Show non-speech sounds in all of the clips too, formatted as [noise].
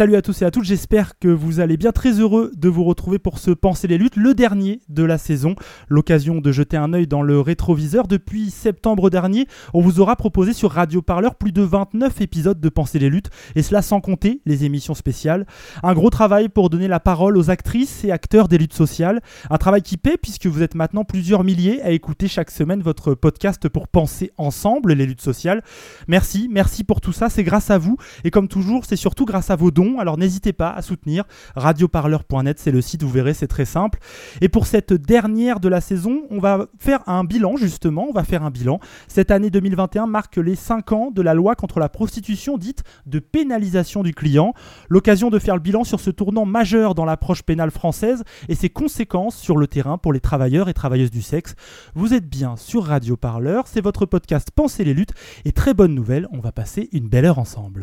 Salut à tous et à toutes, j'espère que vous allez bien. Très heureux de vous retrouver pour ce Penser les luttes, le dernier de la saison. L'occasion de jeter un œil dans le rétroviseur. Depuis septembre dernier, on vous aura proposé sur Radio Parleur plus de 29 épisodes de Penser les luttes, et cela sans compter les émissions spéciales. Un gros travail pour donner la parole aux actrices et acteurs des luttes sociales. Un travail qui paie puisque vous êtes maintenant plusieurs milliers à écouter chaque semaine votre podcast pour penser ensemble les luttes sociales. Merci, merci pour tout ça, c'est grâce à vous. Et comme toujours, c'est surtout grâce à vos dons. Alors n'hésitez pas à soutenir radioparleur.net, c'est le site, vous verrez, c'est très simple. Et pour cette dernière de la saison, on va faire un bilan justement, on va faire un bilan. Cette année 2021 marque les 5 ans de la loi contre la prostitution dite de pénalisation du client. L'occasion de faire le bilan sur ce tournant majeur dans l'approche pénale française et ses conséquences sur le terrain pour les travailleurs et travailleuses du sexe. Vous êtes bien sur Radio Parleur, c'est votre podcast Pensez les luttes et très bonne nouvelle, on va passer une belle heure ensemble.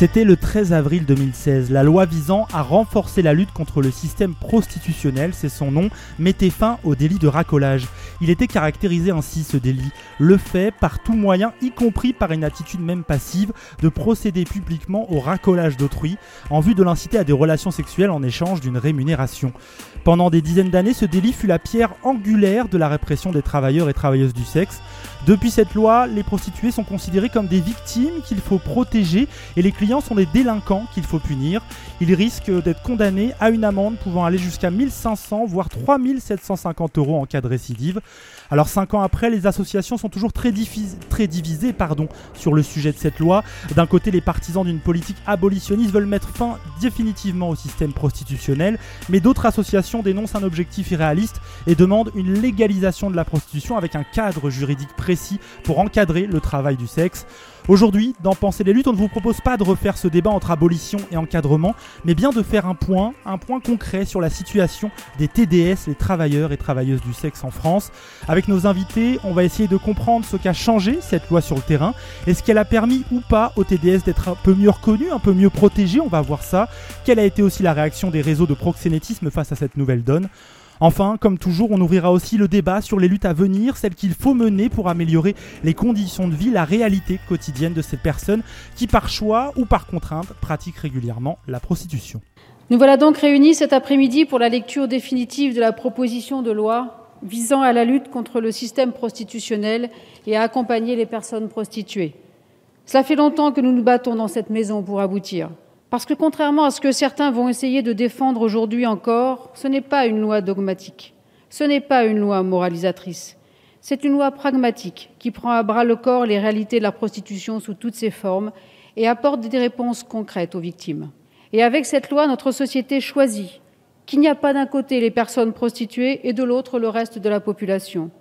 C'était le 13 avril 2016. La loi visant à renforcer la lutte contre le système prostitutionnel, c'est son nom, mettait fin au délit de racolage. Il était caractérisé ainsi ce délit. Le fait, par tout moyen, y compris par une attitude même passive, de procéder publiquement au racolage d'autrui en vue de l'inciter à des relations sexuelles en échange d'une rémunération. Pendant des dizaines d'années, ce délit fut la pierre angulaire de la répression des travailleurs et travailleuses du sexe. Depuis cette loi, les prostituées sont considérées comme des victimes qu'il faut protéger et les clients sont des délinquants qu'il faut punir. Ils risquent d'être condamnés à une amende pouvant aller jusqu'à 1500 voire 3750 euros en cas de récidive. Alors 5 ans après, les associations sont toujours très, très divisées sur le sujet de cette loi. D'un côté, les partisans d'une politique abolitionniste veulent mettre fin définitivement au système prostitutionnel, mais d'autres associations dénoncent un objectif irréaliste et demandent une légalisation de la prostitution avec un cadre juridique précis pour encadrer le travail du sexe. Aujourd'hui, dans Penser les luttes, on ne vous propose pas de refaire ce débat entre abolition et encadrement, mais bien de faire un point, un point concret sur la situation des TDS, les travailleurs et travailleuses du sexe en France. Avec nos invités, on va essayer de comprendre ce qu'a changé cette loi sur le terrain. Est-ce qu'elle a permis ou pas aux TDS d'être un peu mieux reconnus, un peu mieux protégés On va voir ça. Quelle a été aussi la réaction des réseaux de proxénétisme face à cette nouvelle donne? Enfin, comme toujours, on ouvrira aussi le débat sur les luttes à venir, celles qu'il faut mener pour améliorer les conditions de vie, la réalité quotidienne de ces personnes qui, par choix ou par contrainte, pratiquent régulièrement la prostitution. Nous voilà donc réunis cet après-midi pour la lecture définitive de la proposition de loi visant à la lutte contre le système prostitutionnel et à accompagner les personnes prostituées. Cela fait longtemps que nous nous battons dans cette maison pour aboutir. Parce que contrairement à ce que certains vont essayer de défendre aujourd'hui encore, ce n'est pas une loi dogmatique, ce n'est pas une loi moralisatrice, c'est une loi pragmatique qui prend à bras le corps les réalités de la prostitution sous toutes ses formes et apporte des réponses concrètes aux victimes. Et avec cette loi, notre société choisit qu'il n'y a pas d'un côté les personnes prostituées et de l'autre le reste de la population.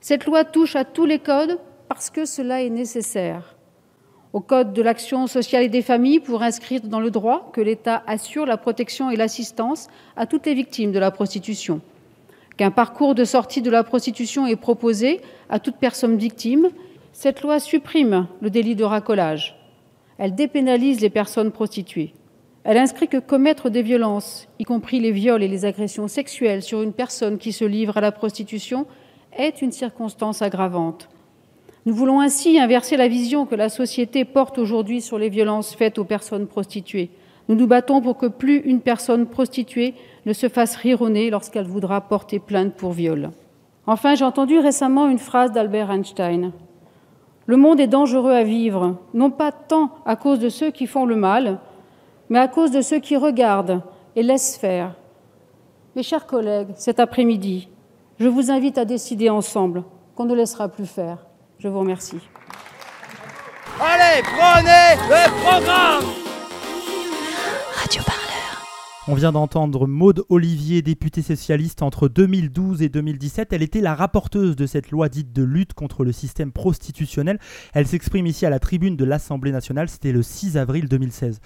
Cette loi touche à tous les codes parce que cela est nécessaire au Code de l'action sociale et des familles pour inscrire dans le droit que l'État assure la protection et l'assistance à toutes les victimes de la prostitution, qu'un parcours de sortie de la prostitution est proposé à toute personne victime. Cette loi supprime le délit de racolage Elle dépénalise les personnes prostituées. Elle inscrit que commettre des violences, y compris les viols et les agressions sexuelles sur une personne qui se livre à la prostitution, est une circonstance aggravante. Nous voulons ainsi inverser la vision que la société porte aujourd'hui sur les violences faites aux personnes prostituées. Nous nous battons pour que plus une personne prostituée ne se fasse rironner lorsqu'elle voudra porter plainte pour viol. Enfin, j'ai entendu récemment une phrase d'Albert Einstein. Le monde est dangereux à vivre, non pas tant à cause de ceux qui font le mal, mais à cause de ceux qui regardent et laissent faire. Mes chers collègues, cet après-midi, je vous invite à décider ensemble qu'on ne laissera plus faire. Je vous remercie. Allez, prenez le programme. On vient d'entendre Maude Olivier, députée socialiste entre 2012 et 2017. Elle était la rapporteuse de cette loi dite de lutte contre le système prostitutionnel. Elle s'exprime ici à la tribune de l'Assemblée nationale. C'était le 6 avril 2016.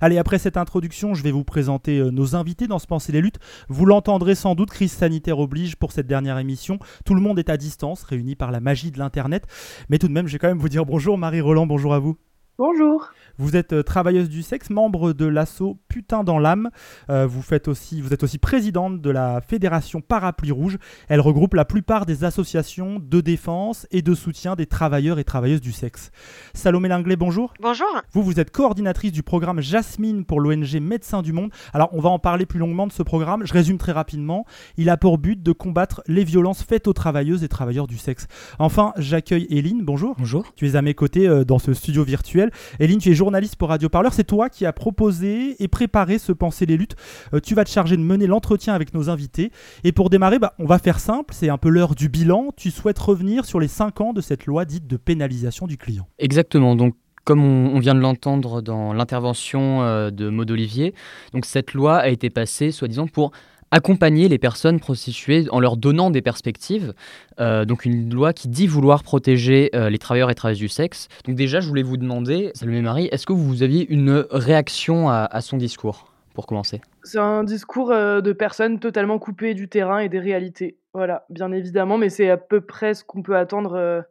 Allez, après cette introduction, je vais vous présenter euh, nos invités dans ce Penser les luttes. Vous l'entendrez sans doute, crise sanitaire oblige pour cette dernière émission. Tout le monde est à distance, réuni par la magie de l'Internet. Mais tout de même, je vais quand même vous dire bonjour Marie Roland, bonjour à vous. Bonjour. Vous êtes euh, travailleuse du sexe, membre de l'asso Putain dans l'âme. Euh, vous, faites aussi, vous êtes aussi présidente de la Fédération Parapluie Rouge. Elle regroupe la plupart des associations de défense et de soutien des travailleurs et travailleuses du sexe. Salomé Langlais, bonjour. Bonjour. Vous, vous êtes coordinatrice du programme Jasmine pour l'ONG Médecins du Monde. Alors, on va en parler plus longuement de ce programme. Je résume très rapidement. Il a pour but de combattre les violences faites aux travailleuses et travailleurs du sexe. Enfin, j'accueille Eline. Bonjour. Bonjour. Tu es à mes côtés euh, dans ce studio virtuel. Eline, tu es journaliste pour Radio Parleur. C'est toi qui as proposé et préparé ce Penser les luttes. Euh, tu vas te charger de mener l'entretien avec nos invités. Et pour démarrer, bah, on va faire simple. C'est un peu l'heure du bilan. Tu souhaites revenir sur les 5 ans de cette loi dite de pénalisation du client. Exactement. Donc, comme on, on vient de l'entendre dans l'intervention euh, de Maud Olivier, donc cette loi a été passée, soi-disant, pour accompagner les personnes prostituées en leur donnant des perspectives. Euh, donc une loi qui dit vouloir protéger euh, les travailleurs et travailleuses du sexe. Donc déjà, je voulais vous demander, Salomé Marie, est-ce que vous aviez une réaction à, son discours pour commencer? C'est un discours euh, de personnes totalement coupées du terrain et des réalités. Voilà, bien évidemment, mais c'est à peu près ce qu'on peut attendre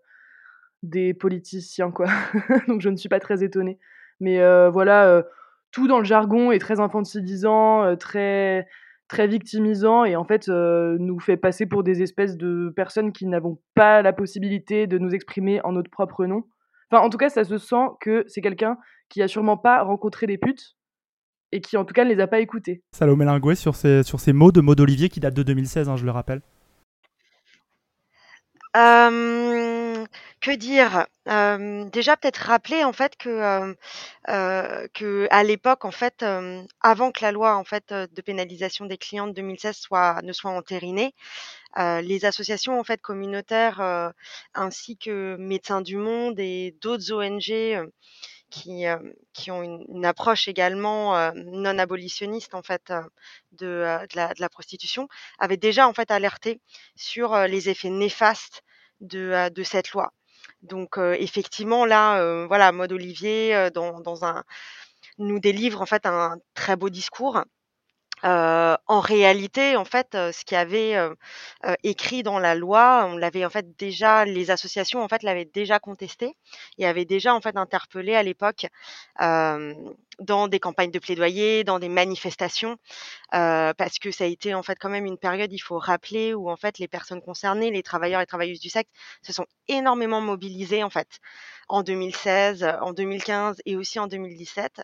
des politiciens, quoi. [laughs] donc je ne suis pas très étonnée. Mais voilà, tout dans le jargon est très infantilisant, très très victimisant et en fait euh, nous fait passer pour des espèces de personnes qui n'avons pas la possibilité de nous exprimer en notre propre nom. Enfin, en tout cas, ça se sent que c'est quelqu'un qui a sûrement pas rencontré des putes et qui en tout cas ne les a pas écoutées. Salomé Linguet sur ces, sur ces mots de Maud Olivier qui datent de 2016, hein, je le rappelle. Euh, que dire? Déjà peut-être rappeler en fait que euh, euh, que à l'époque en fait avant que la loi en fait de pénalisation des clients de 2016 soit ne soit entérinée, les associations en fait communautaires ainsi que Médecins du Monde et d'autres ONG qui qui ont une, approche également non abolitionniste en fait de, la prostitution avaient déjà en fait alerté sur les effets néfastes de cette loi. Donc effectivement là, voilà, Maud Olivier dans, dans un nous délivre en fait un très beau discours. Euh, en réalité, en fait, ce qu'il y avait euh, écrit dans la loi, on l'avait en fait déjà, les associations en fait l'avaient déjà contesté et avaient déjà en fait interpellé à l'époque dans des campagnes de plaidoyer, dans des manifestations, parce que ça a été en fait quand même une période, il faut rappeler, où en fait les personnes concernées, les travailleurs et travailleuses du sexe, se sont énormément mobilisés en fait en 2016, en 2015 et aussi en 2017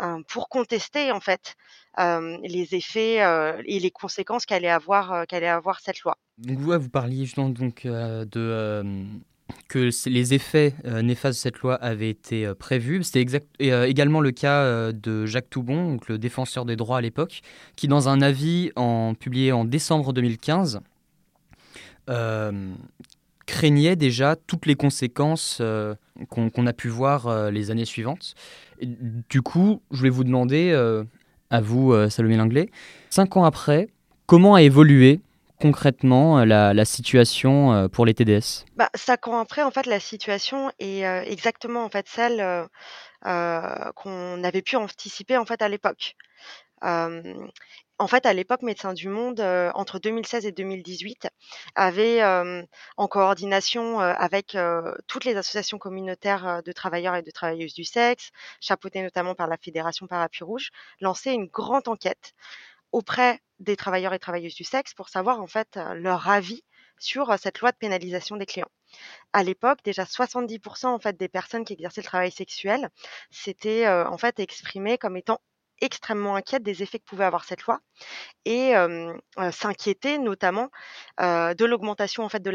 euh, pour contester en fait les effets et les conséquences qu'allait avoir avoir cette loi. Vous, parliez justement donc, de... que les effets néfastes de cette loi avaient été prévus. C'était euh, également le cas de Jacques Toubon, donc le défenseur des droits à l'époque, qui dans un avis en, publié en décembre 2015 euh, craignait déjà toutes les conséquences qu'on a pu voir les années suivantes. Du coup, je voulais vous demander, à vous, euh, Salomé Langlais, cinq ans après, comment a évolué concrètement euh, la, situation euh, pour les TDS Bah, cinq ans après, en fait, la situation est exactement en fait celle qu'on avait pu anticiper en fait à l'époque. En fait, à l'époque, Médecins du Monde, entre 2016 et 2018, avait, en coordination, avec, toutes les associations communautaires, de travailleurs et de travailleuses du sexe, chapeautées notamment par la Fédération Parapluie Rouge, lancé une grande enquête auprès des travailleurs et travailleuses du sexe pour savoir, en fait, leur avis sur, cette loi de pénalisation des clients. À l'époque, déjà 70 en fait, des personnes qui exerçaient le travail sexuel s'étaient, en fait, exprimées comme étant extrêmement inquiètes des effets que pouvait avoir cette loi et s'inquiétaient notamment, de l'augmentation, en fait, de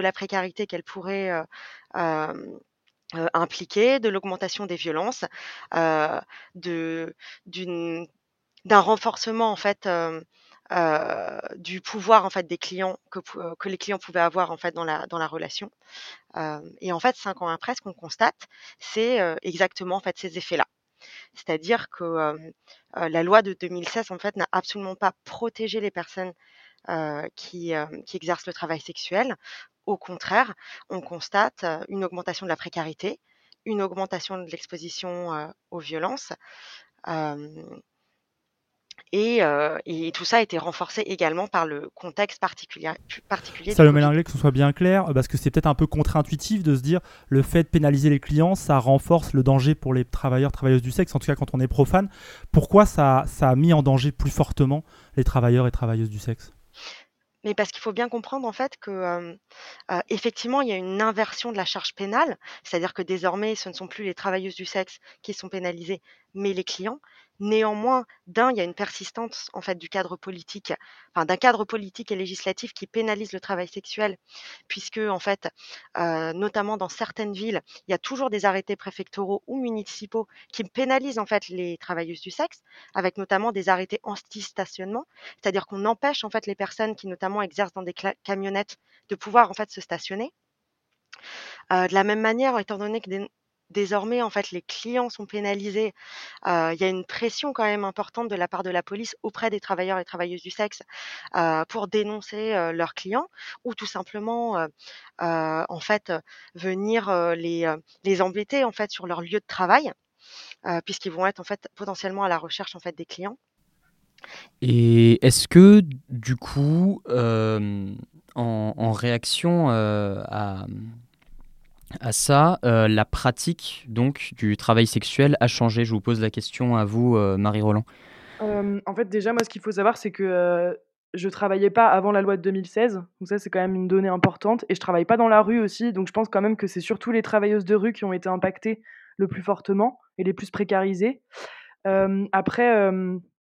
la précarité qu'elle pourrait, impliquer, de l'augmentation des violences, d'un renforcement, en fait, du pouvoir en fait des clients que, les clients pouvaient avoir en fait dans la dans la relation. et en fait, cinq ans après, ce qu'on constate, c'est exactement en fait ces effets-là. C'est-à-dire que la loi de 2016 en fait n'a absolument pas protégé les personnes qui, qui exercent le travail sexuel. Au contraire, on constate une augmentation de la précarité, une augmentation de l'exposition aux violences. Et, et, tout ça a été renforcé également par le contexte particulier. particulier ça le mélange que ce soit bien clair, parce que c'est peut-être un peu contre-intuitif de se dire le fait de pénaliser les clients, ça renforce le danger pour les travailleurs, travailleuses du sexe, en tout cas quand on est profane. Pourquoi ça, ça a mis en danger plus fortement les travailleurs et travailleuses du sexe? Mais parce qu'il faut bien comprendre en fait que effectivement il y a une inversion de la charge pénale, c'est-à-dire que désormais ce ne sont plus les travailleuses du sexe qui sont pénalisées, mais les clients. Néanmoins, d'un, il y a une persistance en fait du cadre politique, enfin d'un cadre politique et législatif qui pénalise le travail sexuel, puisque en fait, notamment dans certaines villes, il y a toujours des arrêtés préfectoraux ou municipaux qui pénalisent en fait les travailleuses du sexe, avec notamment des arrêtés anti-stationnement, c'est-à-dire qu'on empêche en fait les personnes qui notamment exercent dans des camionnettes de pouvoir en fait se stationner. de la même manière, étant donné que des, désormais, en fait, les clients sont pénalisés. il y a une pression quand même importante de la part de la police auprès des travailleurs et travailleuses du sexe pour dénoncer leurs clients ou tout simplement, en fait, venir les, embêter en fait sur leur lieu de travail, puisqu'ils vont être en fait potentiellement à la recherche en fait des clients. Et est-ce que du coup, en, réaction à à ça, euh, la pratique donc du travail sexuel a changé. Je vous pose la question à vous, euh, Marie Roland. en fait, déjà, moi, ce qu'il faut savoir, c'est que euh, je travaillais pas avant la loi de 2016. Donc ça, c'est quand même une donnée importante. Et je travaille pas dans la rue aussi. Donc je pense quand même que c'est surtout les travailleuses de rue qui ont été impactées le plus fortement et les plus précarisées. après,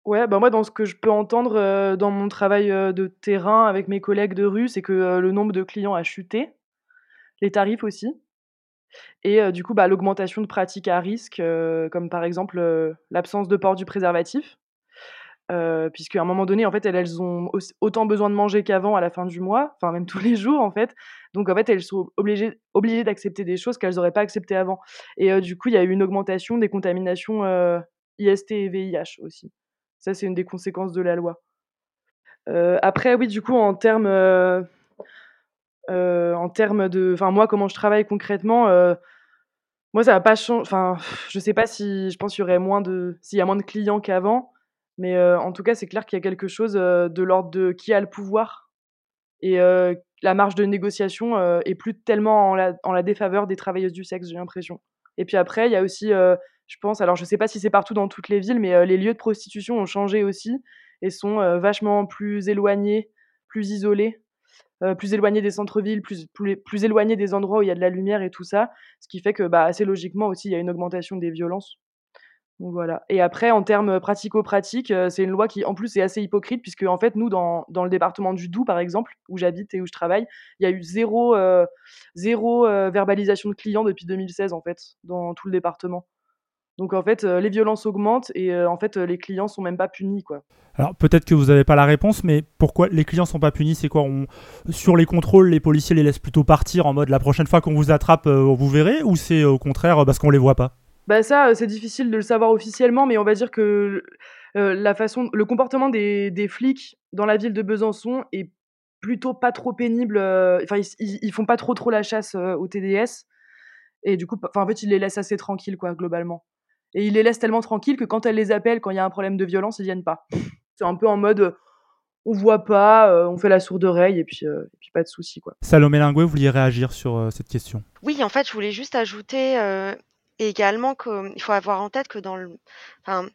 ouais, bah moi, dans ce que je peux entendre dans mon travail de terrain avec mes collègues de rue, c'est que le nombre de clients a chuté, les tarifs aussi. Et du coup, bah, l'augmentation de pratiques à risque, comme par exemple l'absence de port du préservatif, puisqu'à un moment donné, en fait, elles, ont autant besoin de manger qu'avant à la fin du mois, enfin même tous les jours en fait. Donc en fait, elles sont obligées d'accepter des choses qu'elles n'auraient pas acceptées avant. Et du coup, il y a eu une augmentation des contaminations IST et VIH aussi. Ça, c'est une des conséquences de la loi. après, oui, du coup, en termes en termes de, enfin moi, comment je travaille concrètement, moi ça va pas changer. Enfin, je sais pas si, je pense qu'il y aurait moins de, s'il y a moins de clients qu'avant, mais en tout cas c'est clair qu'il y a quelque chose de l'ordre de qui a le pouvoir et la marge de négociation est plus tellement en la, défaveur des travailleuses du sexe, j'ai l'impression. Et puis après, il y a aussi, je pense, alors je sais pas si c'est partout dans toutes les villes, mais les lieux de prostitution ont changé aussi et sont vachement plus éloignés, plus isolés. Euh, plus éloigné des centres-villes, plus, plus, éloigné des endroits où il y a de la lumière et tout ça, ce qui fait que bah, assez logiquement aussi, il y a une augmentation des violences. Donc voilà. Et après, en termes pratico-pratiques, euh, c'est une loi qui, en plus, est assez hypocrite, puisque, en fait, nous, dans, dans le département du Doubs, par exemple, où j'habite et où je travaille, il y a eu zéro, euh, zéro verbalisation de clients depuis 2016, en fait, dans tout le département. Donc en fait, les violences augmentent et en fait, les clients sont même pas punis, quoi. Alors peut-être que vous n'avez pas la réponse, mais pourquoi les clients sont pas punis C'est quoi on... Sur les contrôles, les policiers les laissent plutôt partir en mode la prochaine fois qu'on vous attrape, vous verrez, ou c'est au contraire parce qu'on les voit pas? Bah ça, c'est difficile de le savoir officiellement, mais on va dire que la façon, le comportement des, des, flics dans la ville de Besançon est plutôt pas trop pénible. Enfin, ils, ils, font pas trop trop la chasse au TDS et du coup, en fait, ils les laissent assez tranquilles, quoi, globalement. Et il les laisse tellement tranquilles que quand elle les appelle, quand il y a un problème de violence, ils viennent pas. C'est un peu en mode, on voit pas, on fait la sourde oreille et puis, et puis pas de souci quoi. Salomé Linguet, vous vouliez réagir sur cette question? Oui, en fait, je voulais juste ajouter également qu'il faut avoir en tête que dans le, enfin,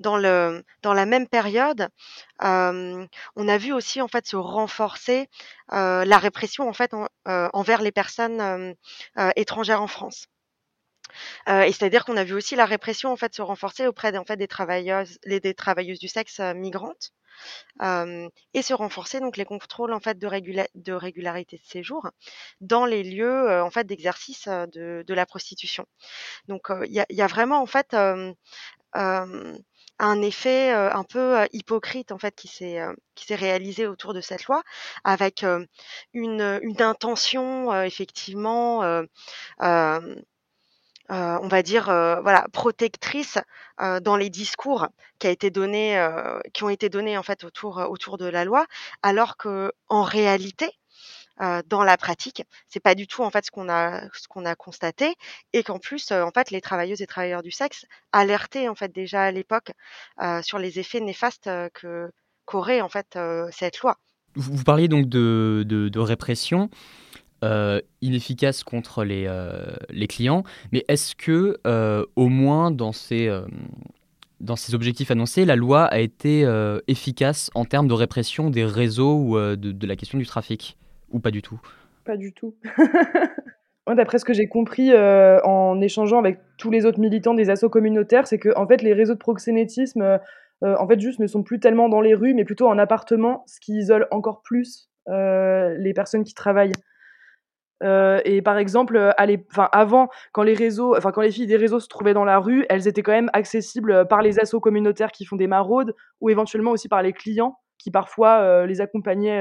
dans le, dans la même période, on a vu aussi en fait se renforcer la répression en fait envers les personnes étrangères en France. Et c'est-à-dire qu'on a vu aussi la répression en fait se renforcer auprès des, en fait, des travailleuses, les, des travailleuses du sexe migrantes et se renforcer donc les contrôles en fait de, de régularité de séjour dans les lieux en fait d'exercice de, de, la prostitution. Donc il y a, y, a, vraiment en fait un effet un peu hypocrite en fait qui s'est qui s'est réalisé autour de cette loi avec une, une intention effectivement euh, on va dire, euh, voilà, protectrice euh, dans les discours qui a été donné, qui ont été donnés en fait autour autour de la loi, alors que en réalité, dans la pratique, c'est pas du tout en fait ce qu'on a ce qu'on a constaté et qu'en plus en fait les travailleuses et travailleurs du sexe alertaient en fait déjà à l'époque sur les effets néfastes que qu'aurait en fait cette loi. Vous, parliez donc de, de répression. Euh, inefficace contre les, euh, les clients, mais est-ce que euh, au moins dans ces, dans ces objectifs annoncés, la loi a été efficace en termes de répression des réseaux ou de, la question du trafic Ou pas du tout? Pas du tout. [laughs] D'après ce que j'ai compris en échangeant avec tous les autres militants des assos communautaires, c'est que en fait, les réseaux de proxénétisme en fait, juste ne sont plus tellement dans les rues, mais plutôt en appartement, ce qui isole encore plus les personnes qui travaillent. Euh, et par exemple, euh, avant, quand les filles des réseaux se trouvaient dans la rue, elles étaient quand même accessibles euh, par les assos communautaires qui font des maraudes ou éventuellement aussi par les clients qui parfois les accompagnaient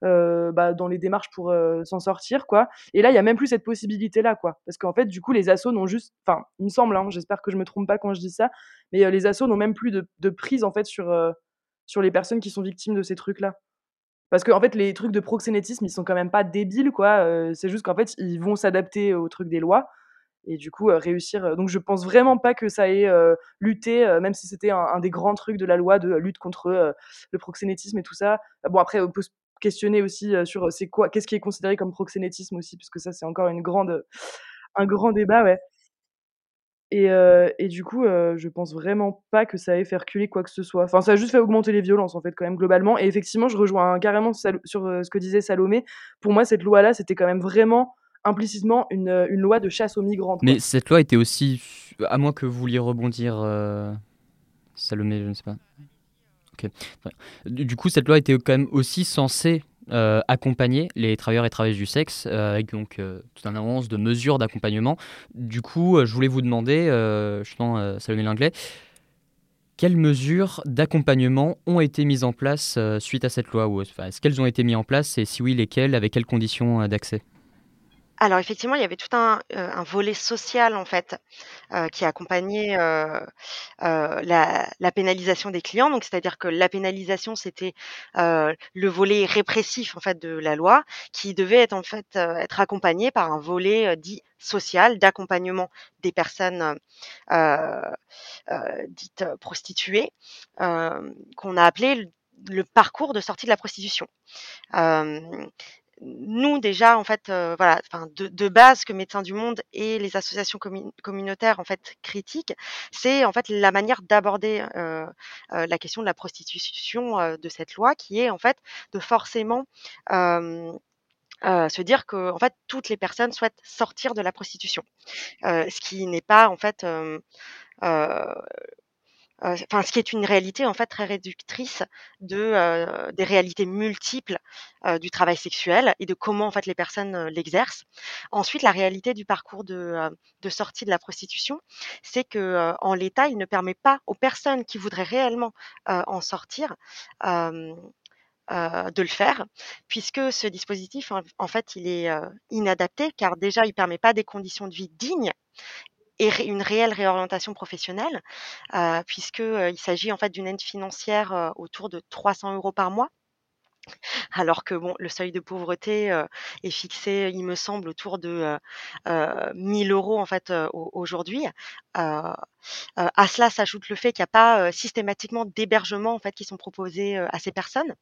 bah, dans les démarches pour s'en sortir, quoi. Et là, il y a même plus cette possibilité-là, quoi. Parce qu'en fait, du coup, les assos n'ont juste, enfin, il me semble, hein, j'espère que je me trompe pas quand je dis ça, mais les assos n'ont même plus de, de, prise en fait sur sur les personnes qui sont victimes de ces trucs-là. Parce qu'en en fait, les trucs de proxénétisme, ils sont quand même pas débiles, quoi. c'est juste qu'en fait, ils vont s'adapter aux trucs des lois et du coup réussir. Donc, je pense vraiment pas que ça ait lutté, même si c'était un, des grands trucs de la loi de lutte contre le proxénétisme et tout ça. Bon, après, on peut se questionner aussi sur c'est quoi, qu'est-ce qui est considéré comme proxénétisme aussi, puisque ça, c'est encore une grande, un grand débat, ouais. Et, euh, et, du coup, euh, je pense vraiment pas que ça ait fait reculer quoi que ce soit. Enfin, ça a juste fait augmenter les violences, en fait, quand même, globalement. Et effectivement, je rejoins carrément sur euh, ce que disait Salomé. Pour moi, cette loi-là, c'était quand même vraiment implicitement une, une, loi de chasse aux migrants. Mais cette loi était aussi, à moins que vous vouliez rebondir, Salomé, je ne sais pas. Ok. Du coup, cette loi était quand même aussi censée euh, accompagner les travailleurs et travailleuses du sexe euh, avec donc euh, tout un avance de mesures d'accompagnement. Du coup, je voulais vous demander, justement, Salomé Linglet, quelles mesures d'accompagnement ont été mises en place suite à cette loi ou Est-ce qu'elles ont été mises en place et si oui, lesquelles, avec quelles conditions d'accès? Alors effectivement, il y avait tout un, euh, volet social en fait, heu, qui accompagnait, heu, la pénalisation des clients. Donc c'est-à-dire que la pénalisation, c'était, le volet répressif en fait de la loi, qui devait être en fait, être accompagné par un volet, dit social, d'accompagnement des personnes, dites, prostituées, qu'on a appelé le parcours de sortie de la prostitution. Nous déjà en fait euh, voilà enfin de, de, base que Médecins du Monde et les associations communautaires en fait critiquent c'est en fait la manière d'aborder euh, euh, la question de la prostitution euh, de cette loi qui est en fait de forcément se dire que en fait toutes les personnes souhaitent sortir de la prostitution. Ce qui n'est pas en fait enfin, ce qui est une réalité en fait très réductrice de des réalités multiples du travail sexuel et de comment en fait les personnes l'exercent. Ensuite, la réalité du parcours de, sortie de la prostitution, c'est que en l'état, il ne permet pas aux personnes qui voudraient réellement en sortir de le faire, puisque ce dispositif, en, fait, il est inadapté, car déjà, il ne permet pas des conditions de vie dignes et une réelle réorientation professionnelle, euh, puisque il s'agit en fait d'une aide financière autour de 300 euros par mois alors que bon, le seuil de pauvreté est fixé, il me semble, autour de euh, euh, 1000 euros en fait aujourd'hui. À cela s'ajoute le fait qu'il n'y a pas systématiquement d'hébergement en fait qui sont proposés à ces personnes.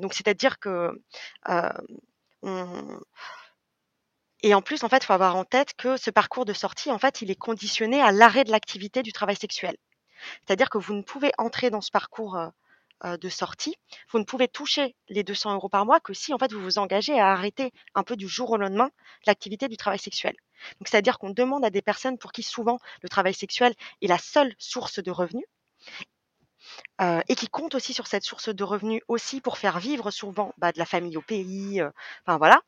donc c'est-à-dire que on... Et en plus, en fait, faut avoir en tête que ce parcours de sortie, en fait, il est conditionné à l'arrêt de l'activité du travail sexuel. C'est-à-dire que vous ne pouvez entrer dans ce parcours de sortie, vous ne pouvez toucher les 200 euros par mois que si en fait vous vous engagez à arrêter un peu du jour au lendemain l'activité du travail sexuel. Donc c'est-à-dire qu'on demande à des personnes pour qui souvent le travail sexuel est la seule source de revenus et qui comptent aussi sur cette source de revenus aussi pour faire vivre souvent bah, de la famille au pays. Enfin voilà.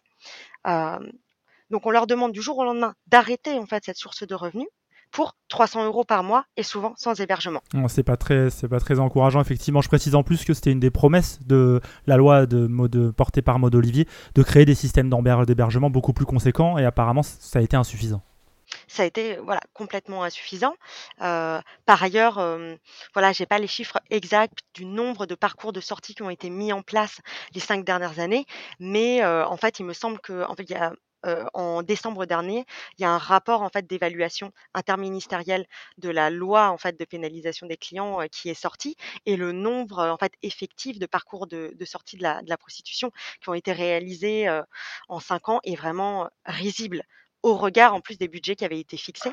Donc on leur demande du jour au lendemain d'arrêter en fait cette source de revenus pour 300 euros par mois et souvent sans hébergement. C'est pas très, c'est pas très encourageant effectivement. Je précise en plus que c'était une des promesses de la loi de, de portée par Maud Olivier de créer des systèmes d'hébergement beaucoup plus conséquents et apparemment ça a été insuffisant ça a été voilà complètement insuffisant. Euh, par ailleurs, euh, voilà, j'ai pas les chiffres exacts du nombre de parcours de sortie qui ont été mis en place les cinq dernières années, mais euh, en fait, il me semble que en fait, il y a en décembre dernier, il y a un rapport en fait d'évaluation interministérielle de la loi en fait de pénalisation des clients qui est sorti et le nombre en fait effectif de parcours de, sortie de la, prostitution qui ont été réalisés en cinq ans est vraiment risible au regard en plus des budgets qui avaient été fixés.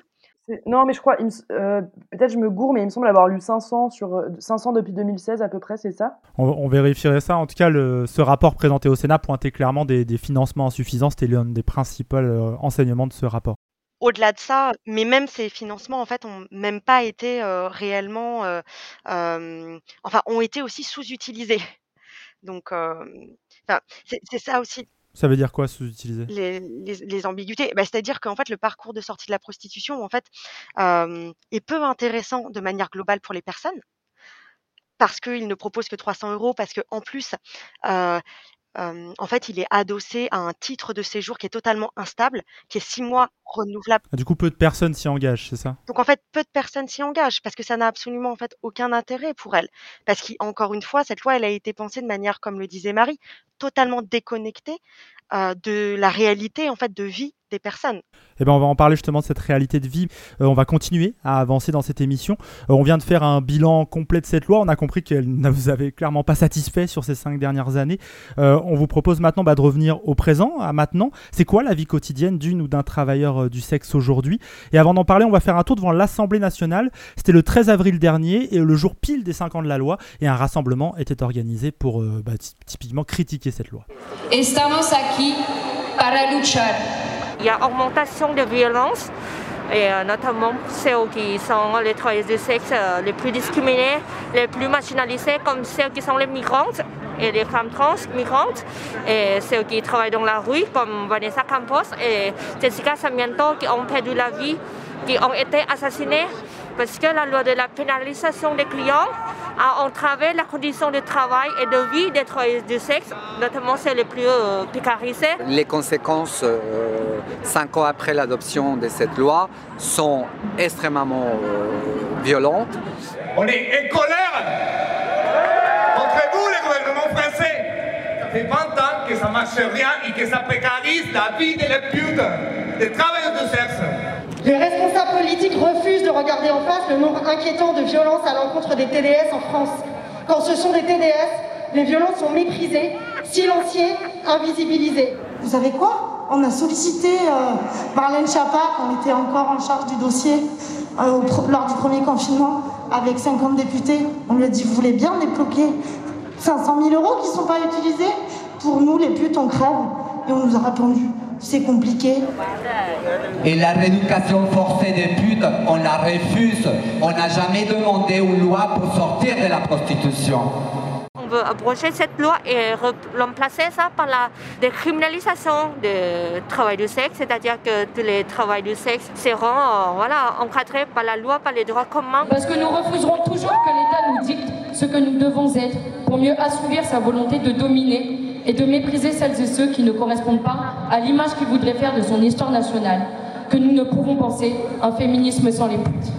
Non, mais je crois, euh, peut-être je me gourre, mais il me semble avoir lu 500, sur, 500 euh, depuis 2016 à peu près, c'est ça? On, vérifierait ça. En tout cas, le, ce rapport présenté au Sénat pointait clairement des, financements insuffisants. C'était l'un des principaux euh, enseignements de ce rapport. Au-delà de ça, mais même ces financements, en fait, ont même pas été réellement, enfin, ont été aussi sous-utilisés. Donc, c'est ça aussi ça veut dire quoi sous-utiliser? Les, ambiguïtés. Bah, C'est-à-dire qu'en fait, le parcours de sortie de la prostitution en fait, euh, est peu intéressant de manière globale pour les personnes parce qu'il ne propose que 300 euros, parce qu'en plus, euh, en fait, il est adossé à un titre de séjour qui est totalement instable, qui est six mois renouvelable. Ah, du coup, peu de personnes s'y engagent, c'est ça? Donc en fait, peu de personnes s'y engagent parce que ça n'a absolument en fait aucun intérêt pour elles. Parce qu'encore une fois, cette loi, elle a été pensée de manière, comme le disait Marie, totalement déconnectée euh, de la réalité en fait de vie des personnes. Eh ben, on va en parler justement de cette réalité de vie. Euh, on va continuer à avancer dans cette émission. Euh, on vient de faire un bilan complet de cette loi. On a compris qu'elle [laughs] ne vous avait clairement pas satisfait sur ces cinq dernières années. on vous propose maintenant bah, de revenir au présent, à maintenant. C'est quoi la vie quotidienne d'une ou d'un travailleur du sexe aujourd'hui? Et avant d'en parler, on va faire un tour devant l'Assemblée nationale. C'était le 13 avril dernier et le jour pile des 5 ans de la loi. Et un rassemblement était organisé pour bah, typiquement critiquer cette loi. Estamos aquí para luchar. Il y a augmentation de violence et euh, notamment ceux qui sont les travailleurs du sexe euh, les plus discriminés, les plus marginalisés, comme ceux qui sont les migrantes et les femmes trans migrantes, et ceux qui travaillent dans la rue, comme Vanessa Campos et Jessica Samiento, qui ont perdu la vie, qui ont été assassinés parce que la loi de la pénalisation des clients a entravé la condition de travail et de vie des travailleurs du sexe, notamment ceux les plus euh, précarisés. Les conséquences, euh, cinq ans après l'adoption de cette loi, sont extrêmement euh, violentes. On est en colère contre vous, le gouvernement français. Ça fait 20 ans que ça ne marche rien et que ça précarise la vie des putes, des travailleurs du sexe. Les responsables politiques refusent de regarder en face le nombre inquiétant de violences à l'encontre des TDS en France. Quand ce sont des TDS, les violences sont méprisées, silenciées, invisibilisées. Vous savez quoi? On a sollicité euh, Marlène Schiappa, quand était encore en charge du dossier euh, lors du premier confinement, avec 50 députés. On lui a dit, vous voulez bien débloquer 500 000 euros qui ne sont pas utilisés? Pour nous, les putes, on crève. Et on nous a répondu, c'est compliqué. Et la rééducation forcée des putes, on la refuse. On n'a jamais demandé une loi pour sortir de la prostitution. On veut abroger cette loi et remplacer ça par la décriminalisation du travail du sexe, c'est-à-dire que tous les travails du sexe seront euh, voilà, encadrés par la loi, par les droits communs. Parce que nous refuserons toujours que l'État nous dicte ce que nous devons être pour mieux assouvir sa volonté de dominer et de mépriser celles et ceux qui ne correspondent pas à l'image qu'il voudrait faire de son histoire nationale, que nous ne pouvons penser un féminisme sans les putes.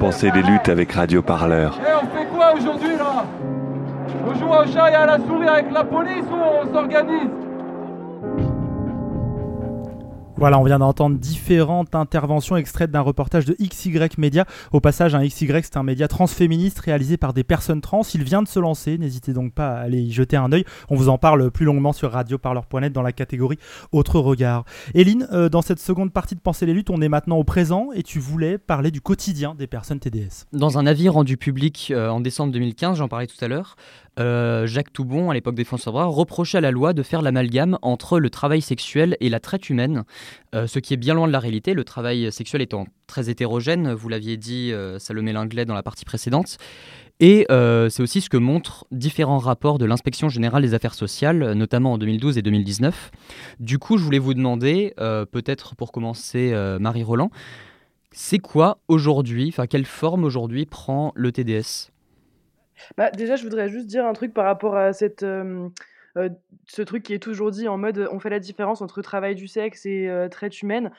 Pensez les luttes avec Radio Parleur. Eh, on fait quoi aujourd'hui là? On joue au chat et à la souris avec la police ou on s'organise? Voilà, on vient d'entendre différentes interventions extraites d'un reportage de XY Media. Au passage, un XY, c'est un média transféministe réalisé par des personnes trans. Il vient de se lancer, n'hésitez donc pas à aller y jeter un œil. On vous en parle plus longuement sur radioparleur.net dans la catégorie Autre regard. Eline, euh, dans cette seconde partie de Penser les luttes, on est maintenant au présent et tu voulais parler du quotidien des personnes TDS. Dans un avis rendu public euh, en décembre 2015, j'en parlais tout à l'heure, euh, Jacques Toubon, à l'époque défenseur droit, reprochait à la loi de faire l'amalgame entre le travail sexuel et la traite humaine, euh, ce qui est bien loin de la réalité, le travail sexuel étant très hétérogène, vous l'aviez dit euh, Salomé Linglet dans la partie précédente. Et c'est aussi ce que montrent différents rapports de l'inspection générale des affaires sociales, notamment en 2012 et 2019. Du coup, je voulais vous demander, peut-être pour commencer, Marie Roland, c'est quoi aujourd'hui, enfin quelle forme aujourd'hui prend le TDS bah, déjà, je voudrais juste dire un truc par rapport à cette, ce truc qui est toujours dit en mode, on fait la différence entre travail du sexe et traite humaine.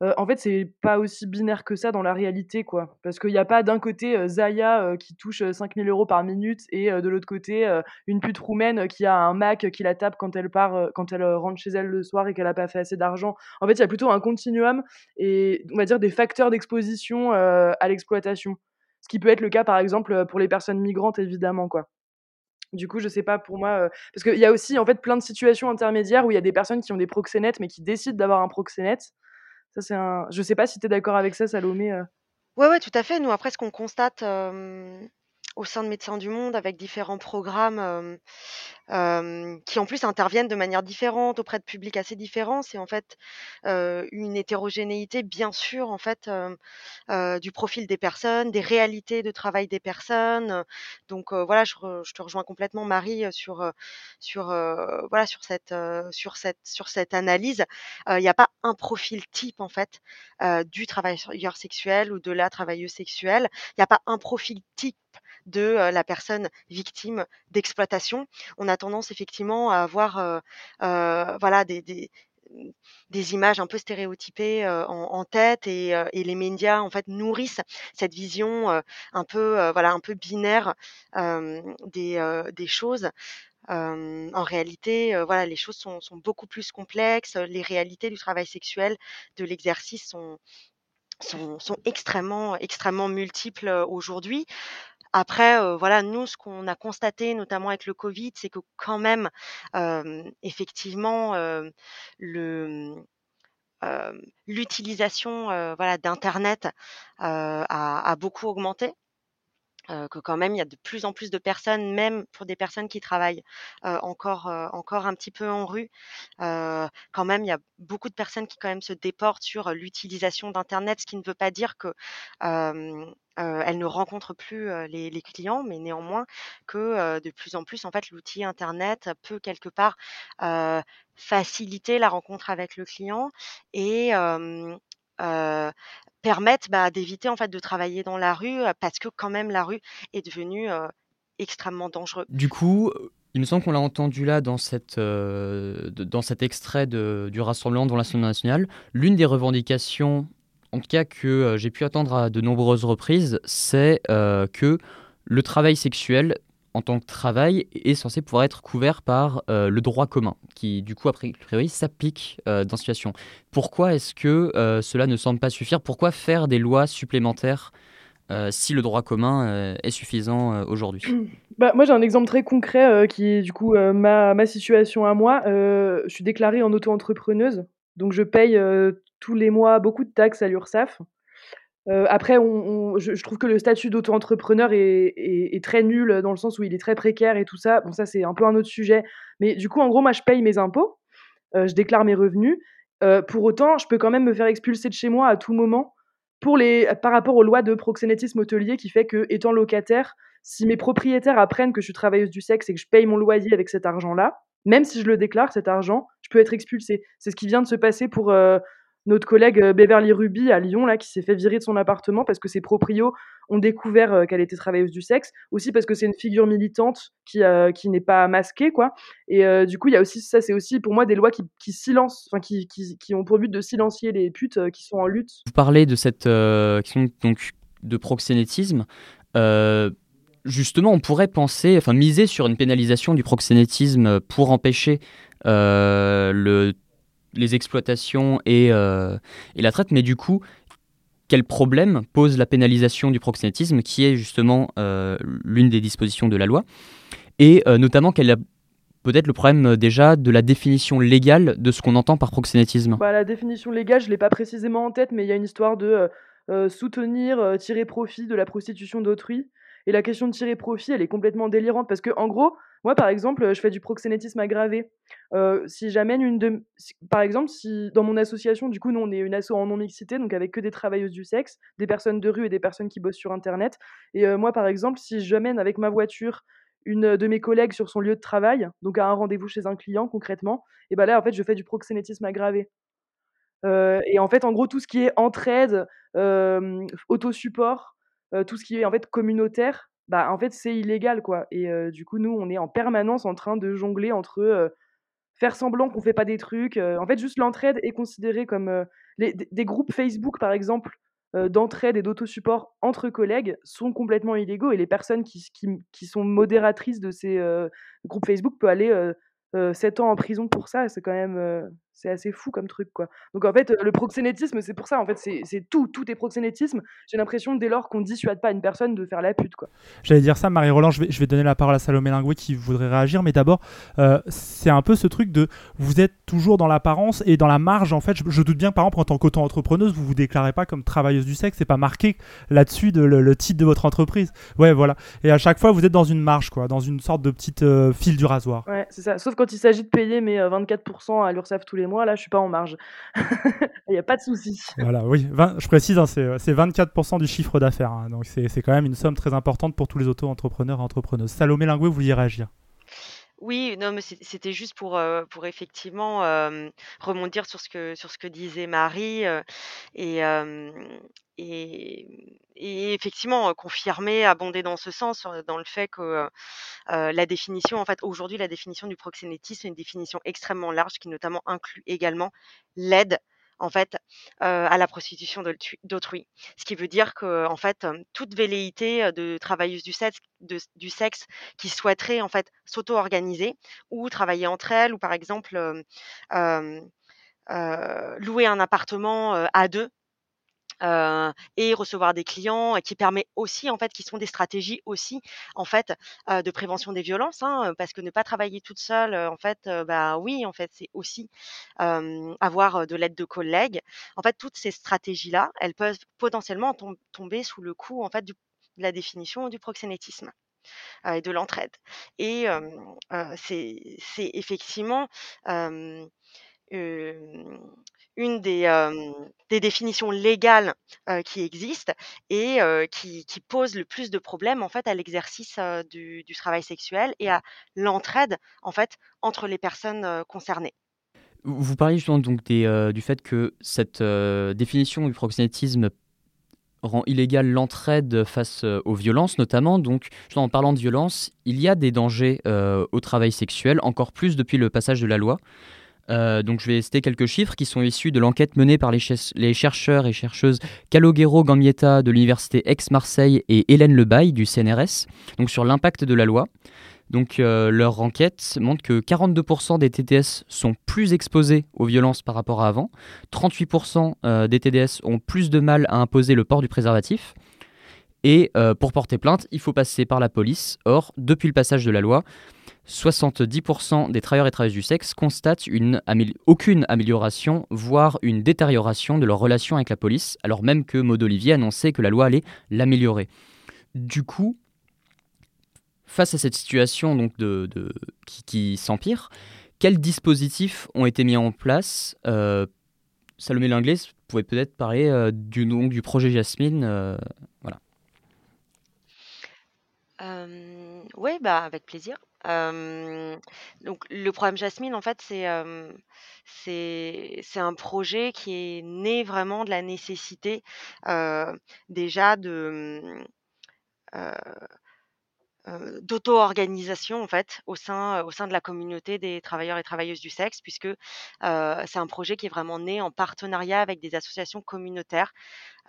en fait, c'est pas aussi binaire que ça dans la réalité, quoi. Parce qu'il y a pas d'un côté, Zaya, qui touche, 5 000 € par minute et de l'autre côté, une pute roumaine, qui a un Mac qui la tape quand elle part, quand elle, rentre chez elle le soir et qu'elle a pas fait assez d'argent. En fait, il y a plutôt un continuum et on va dire des facteurs d'exposition, à l'exploitation. Ce qui peut être le cas, par exemple, pour les personnes migrantes, évidemment, quoi. Du coup, je sais pas pour moi, parce qu'il y a aussi, en fait, plein de situations intermédiaires où il y a des personnes qui ont des proxénètes, mais qui décident d'avoir un proxénète. Ça, c'est je sais pas si tu es d'accord avec ça, Salomé, Ouais, ouais, tout à fait. Nous, après, ce qu'on constate, au sein de Médecins du Monde avec différents programmes qui en plus interviennent de manière différente auprès de publics assez différents. C'est en fait une hétérogénéité bien sûr en fait du profil des personnes, des réalités de travail des personnes. Donc voilà, je, je, te rejoins complètement Marie sur sur voilà sur cette sur cette sur cette analyse. Il n'y a pas un profil type en fait du travailleur sexuel ou de la travailleuse sexuelle. Il n'y a pas un profil type de la personne victime d'exploitation. On a tendance effectivement à avoir voilà des, des des images un peu stéréotypées en, tête et, et, les médias en fait nourrissent cette vision un peu voilà un peu binaire des, des choses. en réalité, voilà, les choses sont, sont, beaucoup plus complexes. Les réalités du travail sexuel, de l'exercice sont, sont, sont, extrêmement, extrêmement multiples aujourd'hui. Après, voilà, nous, ce qu'on a constaté, notamment avec le Covid, c'est que quand même, effectivement, le, l'utilisation, voilà, d'internet, a a beaucoup augmenté que quand même il y a de plus en plus de personnes, même pour des personnes qui travaillent encore encore un petit peu en rue, quand même il y a beaucoup de personnes qui quand même se déportent sur l'utilisation d'internet, ce qui ne veut pas dire que elles ne rencontrent plus les, les, clients, mais néanmoins que de plus en plus en fait l'outil internet peut quelque part faciliter la rencontre avec le client et permettent bah, d'éviter en fait de travailler dans la rue parce que quand même la rue est devenue extrêmement dangereuse. Du coup, il me semble qu'on l'a entendu là dans, cette, dans cet extrait de, du Rassemblement dans l'Assemblée nationale. L'une des revendications, en tout cas que j'ai pu attendre à de nombreuses reprises, c'est que le travail sexuel en tant que travail est censé pouvoir être couvert par euh, le droit commun, qui du coup, a priori, s'applique euh, dans cette situation. Pourquoi est-ce que euh, cela ne semble pas suffire? Pourquoi faire des lois supplémentaires si le droit commun est suffisant aujourd'hui? [clears throat] Bah, Moi, j'ai un exemple très concret qui est du coup ma, situation à moi. je suis déclarée en auto-entrepreneuse, donc je paye tous les mois beaucoup de taxes à l'URSSAF après, on, je, trouve que le statut d'auto-entrepreneur est, très nul dans le sens où il est très précaire et tout ça. Bon, ça, c'est un peu un autre sujet. Mais du coup, en gros, moi, je paye mes impôts, je déclare mes revenus. pour autant, je peux quand même me faire expulser de chez moi à tout moment pour les, par rapport aux lois de proxénétisme hôtelier qui fait que, étant locataire, si mes propriétaires apprennent que je suis travailleuse du sexe et que je paye mon loyer avec cet argent-là, même si je le déclare, cet argent, je peux être expulsée. C'est ce qui vient de se passer pour notre collègue Beverly Ruby à Lyon là qui s'est fait virer de son appartement parce que ses proprios ont découvert qu'elle était travailleuse du sexe. Aussi parce que c'est une figure militante qui qui n'est pas masquée quoi. Et du coup il y a aussi ça c'est aussi pour moi des lois qui, qui silencent enfin qui, qui, ont pour but de silencier les putes qui sont en lutte. Vous parlez de cette qui sont donc de proxénétisme, justement, on pourrait penser, enfin miser sur une pénalisation du proxénétisme pour empêcher le, les exploitations et, et la traite, mais du coup, quel problème pose la pénalisation du proxénétisme, qui est justement l'une des dispositions de la loi, et notamment quelle a peut-être le problème déjà de la définition légale de ce qu'on entend par proxénétisme? Bah, la définition légale, je ne l'ai pas précisément en tête, mais il y a une histoire de soutenir, tirer profit de la prostitution d'autrui. Et la question de tirer profit, elle est complètement délirante parce que, en gros, moi, par exemple, je fais du proxénétisme aggravé. si j'amène une de. par exemple, si dans mon association, du coup, nous, on est une asso en non-mixité, donc avec que des travailleuses du sexe, des personnes de rue et des personnes qui bossent sur Internet. Et moi, par exemple, si j'amène avec ma voiture une de mes collègues sur son lieu de travail, donc à un rendez-vous chez un client concrètement, et ben là, en fait, je fais du proxénétisme aggravé. et en fait, en gros, tout ce qui est entraide, autosupport, tout ce qui est en fait communautaire, bah en fait c'est illégal quoi. Et du coup nous on est en permanence en train de jongler entre faire semblant qu'on fait pas des trucs. en fait juste l'entraide est considérée comme des, groupes Facebook par exemple d'entraide et d'autosupport entre collègues sont complètement illégaux et les personnes qui, qui sont modératrices de ces groupes Facebook peuvent aller 7 ans en prison pour ça, c'est quand même c'est assez fou comme truc quoi. Donc en fait le proxénétisme c'est pour ça en fait c'est tout tout est proxénétisme. J'ai l'impression dès lors qu'on dissuade pas une personne de faire la pute quoi. J'allais dire ça Marie Roland, je vais, je vais donner la parole à Salomé Linguet qui voudrait réagir mais d'abord c'est un peu ce truc de vous êtes toujours dans l'apparence et dans la marge en fait je, doute bien par exemple en tant qu'auto-entrepreneuse vous vous déclarez pas comme travailleuse du sexe, c'est pas marqué là-dessus de, le, titre de votre entreprise. Ouais voilà. Et à chaque fois vous êtes dans une marge quoi, dans une sorte de petite fil du rasoir. Ouais, c'est ça. Sauf quand il s'agit de payer mes 24% à l'URSSAF tous les mois, là, je suis pas en marge. [laughs] Il n'y a pas de souci. Voilà, oui, je précise, hein, c'est 24% du chiffre d'affaires. Hein, donc c'est quand même une somme très importante pour tous les auto-entrepreneurs et entrepreneuses. Salomé Linguet, vous vouliez réagir? Oui, non, mais c'était juste pour, pour effectivement rebondir sur ce que, sur ce que disait Marie et, et, et effectivement confirmer, abonder dans ce sens, dans le fait que la définition, en fait, aujourd'hui, la définition du proxénétisme est une définition extrêmement large qui notamment inclut également l'aide en fait, à la prostitution d'autrui. Ce qui veut dire que, fait, toute velléité de travailleuses du sexe, qui souhaiteraient s'auto-organiser ou travailler entre elles, ou par exemple louer un appartement à deux et recevoir des clients, qui permet aussi en fait qui sont des stratégies aussi en fait, de prévention des violences, hein, parce que ne pas travailler toute seule, en fait, bah, oui, en fait, c'est aussi, avoir, de l'aide de collègues. En fait, toutes ces stratégies-là, elles peuvent potentiellement tomber sous le coup en fait de la définition du proxénétisme, et de l'entraide et c'est effectivement, une des, définitions légales, qui existent et qui posent le plus de problèmes, en fait, à l'exercice, du travail sexuel et à l'entraide, en fait, entre les personnes, concernées. Vous parliez justement donc du fait que cette, définition du proxénétisme rend illégale l'entraide face, aux violences notamment. Donc, en parlant de violence, il y a des dangers, au travail sexuel, encore plus depuis le passage de la loi. Euh, donc je vais citer quelques chiffres qui sont issus de l'enquête menée par les, chercheurs et chercheuses Calogero Gambietta de l'université Aix-Marseille et Hélène Lebaille du CNRS, donc sur l'impact de la loi. Donc euh, leur enquête montre que 42% des TTS sont plus exposés aux violences par rapport à avant, 38% euh, des TDS ont plus de mal à imposer le port du préservatif, et pour porter plainte, il faut passer par la police. Or, depuis le passage de la loi, 70% des travailleurs et travailleuses du sexe constatent une aucune amélioration, voire une détérioration de leur relation avec la police, alors même que Maud Olivier annonçait que la loi allait l'améliorer. Du coup, face à cette situation donc qui, s'empire, quels dispositifs ont été mis en place? Euh, Salomé Linglais pouvait peut-être parler euh, du projet Jasmine. Euh, voilà. oui, bah, avec plaisir donc le programme Jasmine, en fait, c'est, un projet qui est né vraiment de la nécessité, déjà de, d'auto-organisation, en fait, au sein, au sein de la communauté des travailleurs et travailleuses du sexe puisque, c'est un projet qui est vraiment né en partenariat avec des associations communautaires,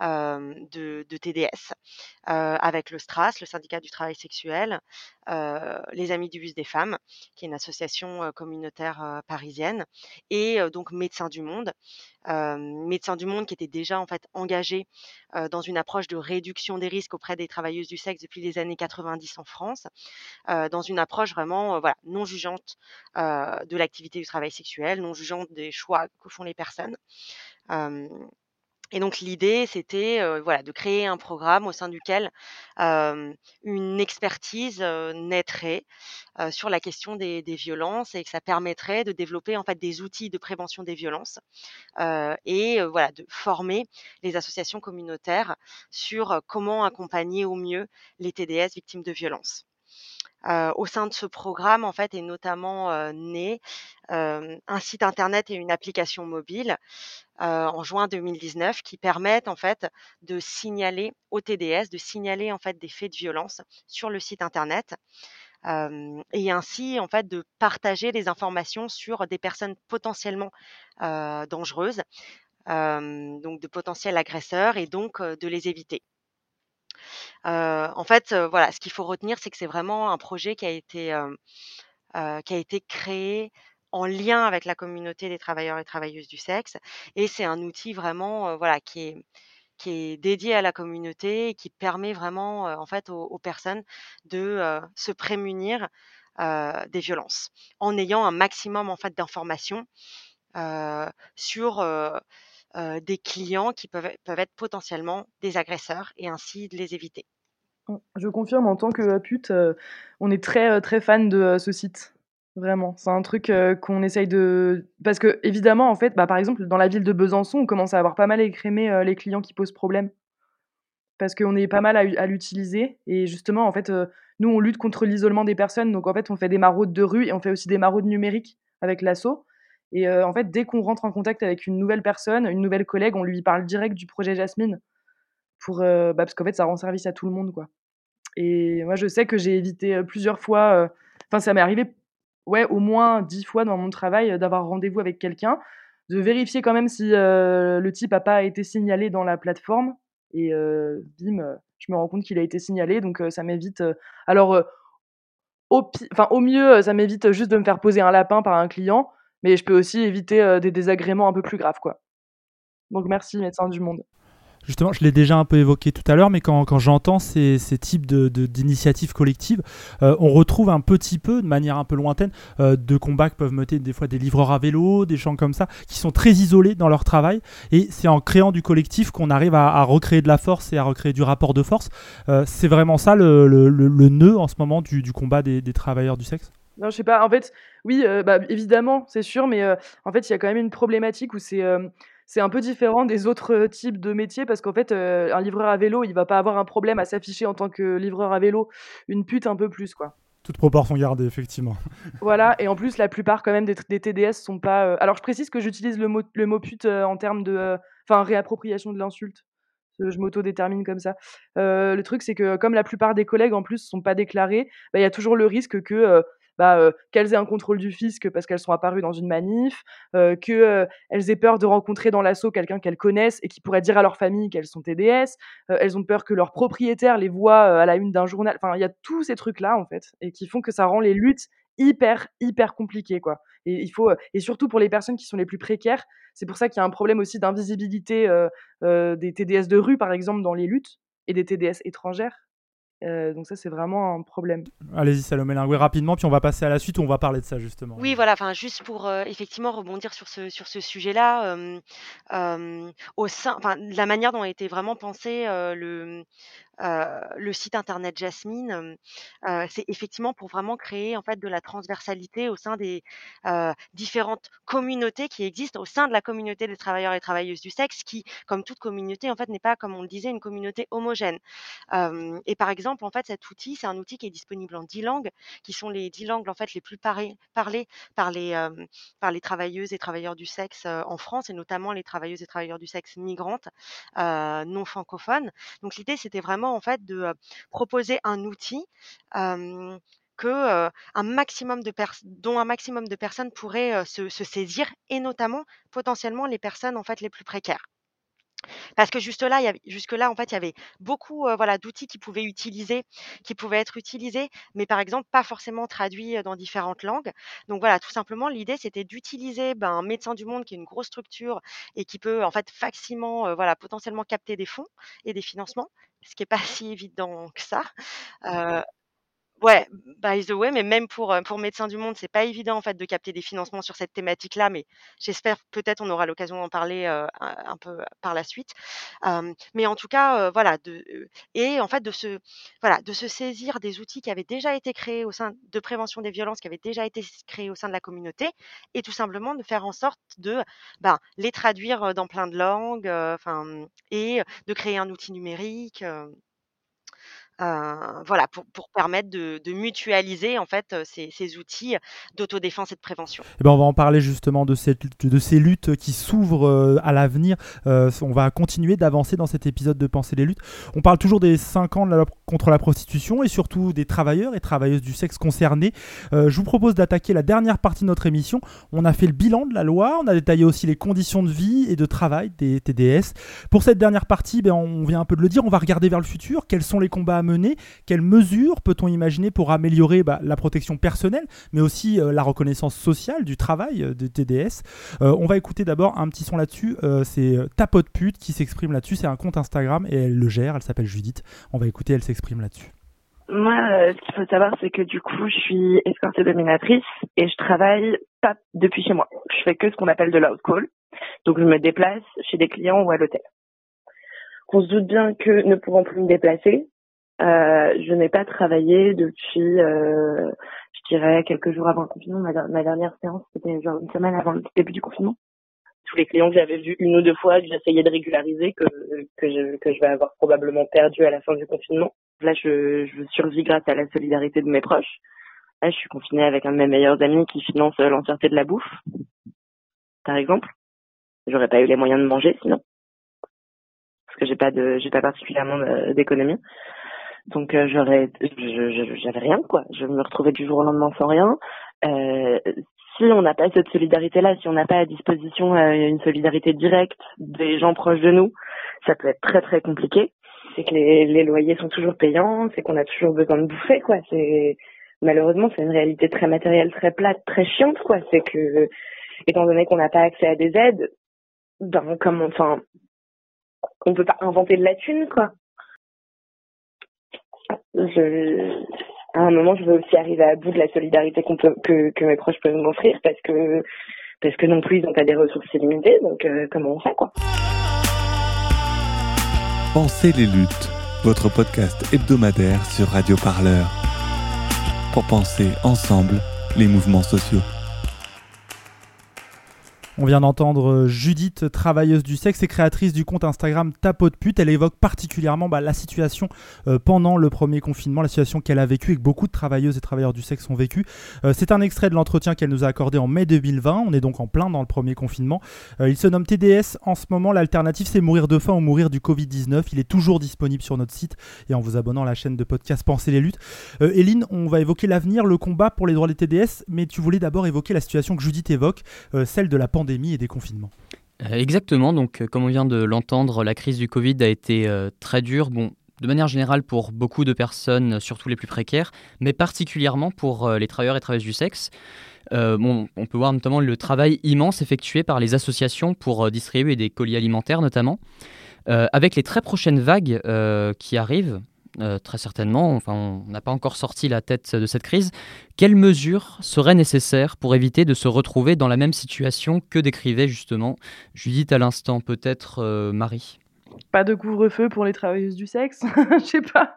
de, de TDS, avec le STRAS, le syndicat du travail sexuel, les Amis du bus des femmes, qui est une association communautaire parisienne, et donc Médecins du Monde. Médecins du Monde qui était déjà en fait engagé dans une approche de réduction des risques auprès des travailleuses du sexe depuis les années 90 en France, dans une approche vraiment voilà, non jugeante de l'activité du travail sexuel, non jugeante des choix que font les personnes. Et donc l'idée, c'était voilà, de créer un programme au sein duquel une expertise naîtrait sur la question des, violences et que ça permettrait de développer en fait des outils de prévention des violences et voilà de former les associations communautaires sur comment accompagner au mieux les TDS victimes de violences. Au sein de ce programme, en fait, est notamment né un site internet et une application mobile en juin 2019 qui permettent en fait de signaler au TDS, de signaler en fait des faits de violence sur le site internet. et ainsi en fait de partager les informations sur des personnes potentiellement dangereuses, donc de potentiels agresseurs et donc de les éviter. En fait, voilà, ce qu'il faut retenir, c'est que c'est vraiment un projet qui a été qui a été créé en lien avec la communauté des travailleurs et travailleuses du sexe. Et c'est un outil vraiment, voilà, qui est qui est dédié à la communauté et qui permet vraiment, en fait, aux, personnes de se prémunir des violences, en ayant un maximum en fait d'informations sur des clients qui peuvent, peuvent être potentiellement des agresseurs et ainsi de les éviter. Je confirme, en tant que pute, on est très, très fan de ce site. Vraiment, c'est un truc, qu'on essaye de parce que évidemment, en fait, bah, par exemple, dans la ville de Besançon, on commence à avoir pas mal écrémé, les clients qui posent problème. Parce qu'on est pas mal à l'utiliser et justement, en fait, nous, on lutte contre l'isolement des personnes, donc en fait, on fait des maraudes de rue et on fait aussi des maraudes numériques avec l'asso et en fait, dès qu'on rentre en contact avec une nouvelle personne, une nouvelle collègue, on lui parle direct du projet Jasmine pour, bah, parce qu'en fait, ça rend service à tout le monde, quoi. Et moi, je sais que j'ai évité, plusieurs fois, enfin, ça m'est arrivé ouais, au moins dix fois dans mon travail, d'avoir rendez-vous avec quelqu'un, de vérifier quand même si, le type a pas été signalé dans la plateforme. Et bim, je me rends compte qu'il a été signalé donc ça m'évite, alors, au enfin, au mieux, ça m'évite juste de me faire poser un lapin par un client, mais je peux aussi éviter, des désagréments un peu plus graves, quoi. Donc merci Médecins du Monde. Justement, je l'ai déjà un peu évoqué tout à l'heure, mais quand, quand j'entends ces, ces, types d'initiatives de, collectives, on retrouve un petit peu, de manière un peu lointaine, de combats que peuvent mener des fois des livreurs à vélo, des gens comme ça, qui sont très isolés dans leur travail. Et c'est en créant du collectif qu'on arrive à, recréer de la force et à recréer du rapport de force. C'est vraiment ça le, le, le, nœud en ce moment du, du combat des, travailleurs du sexe? Non, je sais pas. En fait, oui, bah, évidemment, c'est sûr, mais en fait, il y a quand même une problématique où c'est c'est un peu différent des autres types de métiers parce qu'en fait, un livreur à vélo, il va pas avoir un problème à s'afficher en tant que livreur à vélo, une pute un peu plus, quoi. Toute proportion gardée, effectivement. [laughs] Voilà, et en plus, la plupart quand même des, des TDS sont pas. alors, je précise que j'utilise le mot, le mot pute en termes de, enfin, réappropriation de l'insulte. Je m'auto-détermine comme ça. le truc, c'est que comme la plupart des collègues en plus sont pas déclarés, bah, il y a toujours le risque que bah, qu'elles aient un contrôle du fisc parce qu'elles sont apparues dans une manif, qu'elles aient peur de rencontrer dans l'assaut quelqu'un qu'elles connaissent et qui pourrait dire à leur famille qu'elles sont TDS, elles ont peur que leur propriétaire les voit à la une d'un journal. Enfin, il y a tous ces trucs-là, en fait, et qui font que ça rend les luttes hyper, hyper compliquées, quoi. Et, il faut, et surtout pour les personnes qui sont les plus précaires, c'est pour ça qu'il y a un problème aussi d'invisibilité des TDS de rue, par exemple, dans les luttes, et des TDS étrangères donc ça, c'est vraiment un problème. Allez-y, Salomé Linguet, rapidement, puis on va passer à la suite où on va parler de ça, justement. Oui, voilà, enfin, juste pour effectivement rebondir sur ce, sur ce sujet-là, au sein, la manière dont a été vraiment pensé le, le site internet Jasmine, c'est effectivement pour vraiment créer en fait de la transversalité au sein des différentes communautés qui existent au sein de la communauté des travailleurs et travailleuses du sexe, qui, comme toute communauté, en fait, n'est pas, comme on le disait, une communauté homogène. et par exemple, en fait, cet outil, c'est un outil qui est disponible en dix langues, qui sont les dix langues en fait les plus parlées par les par les travailleuses et travailleurs du sexe en France, et notamment les travailleuses et travailleurs du sexe migrantes non francophones. Donc l'idée, c'était vraiment en fait de proposer un outil dont un maximum de personnes pourraient se, se, saisir et notamment potentiellement les personnes en fait les plus précaires. Parce que juste là, il y avait jusque-là, en fait, il y avait beaucoup, voilà, d'outils qui pouvaient utiliser qui pouvaient être utilisés, mais par exemple, pas forcément traduits, dans différentes langues. Donc voilà, tout simplement, l'idée, c'était d'utiliser, ben, Médecins du Monde, qui est une grosse structure et qui peut, en fait, facilement, voilà, potentiellement capter des fonds et des financements, ce qui est pas [laughs] si évident que ça. Ouais, by the way, mais même pour, heu, pour Médecins du Monde, c'est pas évident en fait de capter des financements sur cette thématique-là, mais j'espère peut-être on aura l'occasion d'en parler, heu, un peu par la suite. Hem, mais en tout cas, heu, voilà de heu et en fait de se voilà, de se saisir des outils qui avaient déjà été créés au sein de prévention des violences, qui avaient déjà été créés au sein de la communauté et tout simplement de faire en sorte de, ben, les traduire, dans plein de langues, enfin, et de créer un outil numérique, Heu, voilà, pour permettre de mutualiser en fait, heu, ces outils d'autodéfense et de prévention. Eh ben, on va en parler justement de ces luttes qui s'ouvrent, heu, à l'avenir. On va continuer d'avancer dans cet épisode de Penser les luttes. On parle toujours des 5 ans de la contre la prostitution et surtout des travailleurs et travailleuses du sexe concernés. Je vous propose d'attaquer la dernière partie de notre émission. On a fait le bilan de la loi, on a détaillé aussi les conditions de vie et de travail des TDS. Pour cette dernière partie, ben, on vient un peu de le dire, on va regarder vers le futur. Quels sont les combats à mener Quelles mesures peut-on imaginer pour améliorer bah, la protection personnelle, mais aussi euh, la reconnaissance sociale du travail euh, de TDS Euh, On va écouter d'abord un petit son là-dessus. Euh, c'est euh, Tapote Pute qui s'exprime là-dessus. C'est un compte Instagram et elle le gère. Elle s'appelle Judith. On va écouter, elle s'exprime là-dessus. Moi, ce qu'il faut savoir, c'est que du coup, je suis escorte dominatrice et je travaille pas depuis chez moi. Je fais que ce qu'on appelle de l'out call. Donc, je me déplace chez des clients ou à l'hôtel. On se doute bien que ne pouvant plus me déplacer, euh, je n'ai pas travaillé depuis, euh, je dirais, quelques jours avant le confinement. Ma, dernière séance, c'était genre une semaine avant le début du confinement. Tous les clients que j'avais vus une ou deux fois, que j'essayais de régulariser, que, que, je, que je vais avoir probablement perdu à la fin du confinement. Là, je, je survis grâce à la solidarité de mes proches. Là, je suis confinée avec un de mes meilleurs amis qui finance l'entièreté de la bouffe, par exemple. J'aurais pas eu les moyens de manger sinon, parce que j'ai pas de, j'ai pas particulièrement d'économie. Donc euh, j'aurais, j'avais rien quoi. Je me retrouvais du jour au lendemain sans rien. Euh, si on n'a pas cette solidarité-là, si on n'a pas à disposition euh, une solidarité directe des gens proches de nous, ça peut être très très compliqué. C'est que les, les loyers sont toujours payants, c'est qu'on a toujours besoin de bouffer quoi. C'est malheureusement c'est une réalité très matérielle, très plate, très chiante quoi. C'est que étant donné qu'on n'a pas accès à des aides, ben comme enfin on peut pas inventer de la thune quoi. À un moment je veux aussi arriver à bout de la solidarité que mes proches peuvent m'offrir parce que parce que non plus ils n'ont pas des ressources illimitées donc euh, comment on fait quoi? Pensez les luttes, votre podcast hebdomadaire sur Radio Parleur. Pour penser ensemble les mouvements sociaux. On vient d'entendre euh, Judith, travailleuse du sexe et créatrice du compte Instagram Tapote Pute. Elle évoque particulièrement bah, la situation euh, pendant le premier confinement, la situation qu'elle a vécue et que beaucoup de travailleuses et travailleurs du sexe ont vécu. Euh, c'est un extrait de l'entretien qu'elle nous a accordé en mai 2020. On est donc en plein dans le premier confinement. Il se nomme TDS. En ce moment, l'alternative, c'est mourir de faim ou mourir du Covid-19. Il est toujours disponible sur notre site et en vous abonnant à la chaîne de podcast Penser les luttes. Eline, on va évoquer l'avenir, le combat pour les droits des TDS, mais tu voulais d'abord évoquer la situation que Judith évoque, celle de la pandémie et des confinements. Euh, exactement, donc euh, comme on vient de l'entendre, la crise du Covid a été euh, très dure, bon, de manière générale pour beaucoup de personnes, surtout les plus précaires, mais particulièrement pour les travailleurs et travailleuses du sexe. Bon, on peut voir notamment le travail immense effectué par les associations pour distribuer des colis alimentaires notamment. Avec les très prochaines vagues qui arrivent, euh, très certainement, enfin, on n'a pas encore sorti la tête de cette crise, quelles mesures seraient nécessaires pour éviter de se retrouver dans la même situation que décrivait justement Judith à l'instant, peut-être euh, Marie? Pas de couvre-feu pour les travailleuses du sexe, [laughs] je sais pas.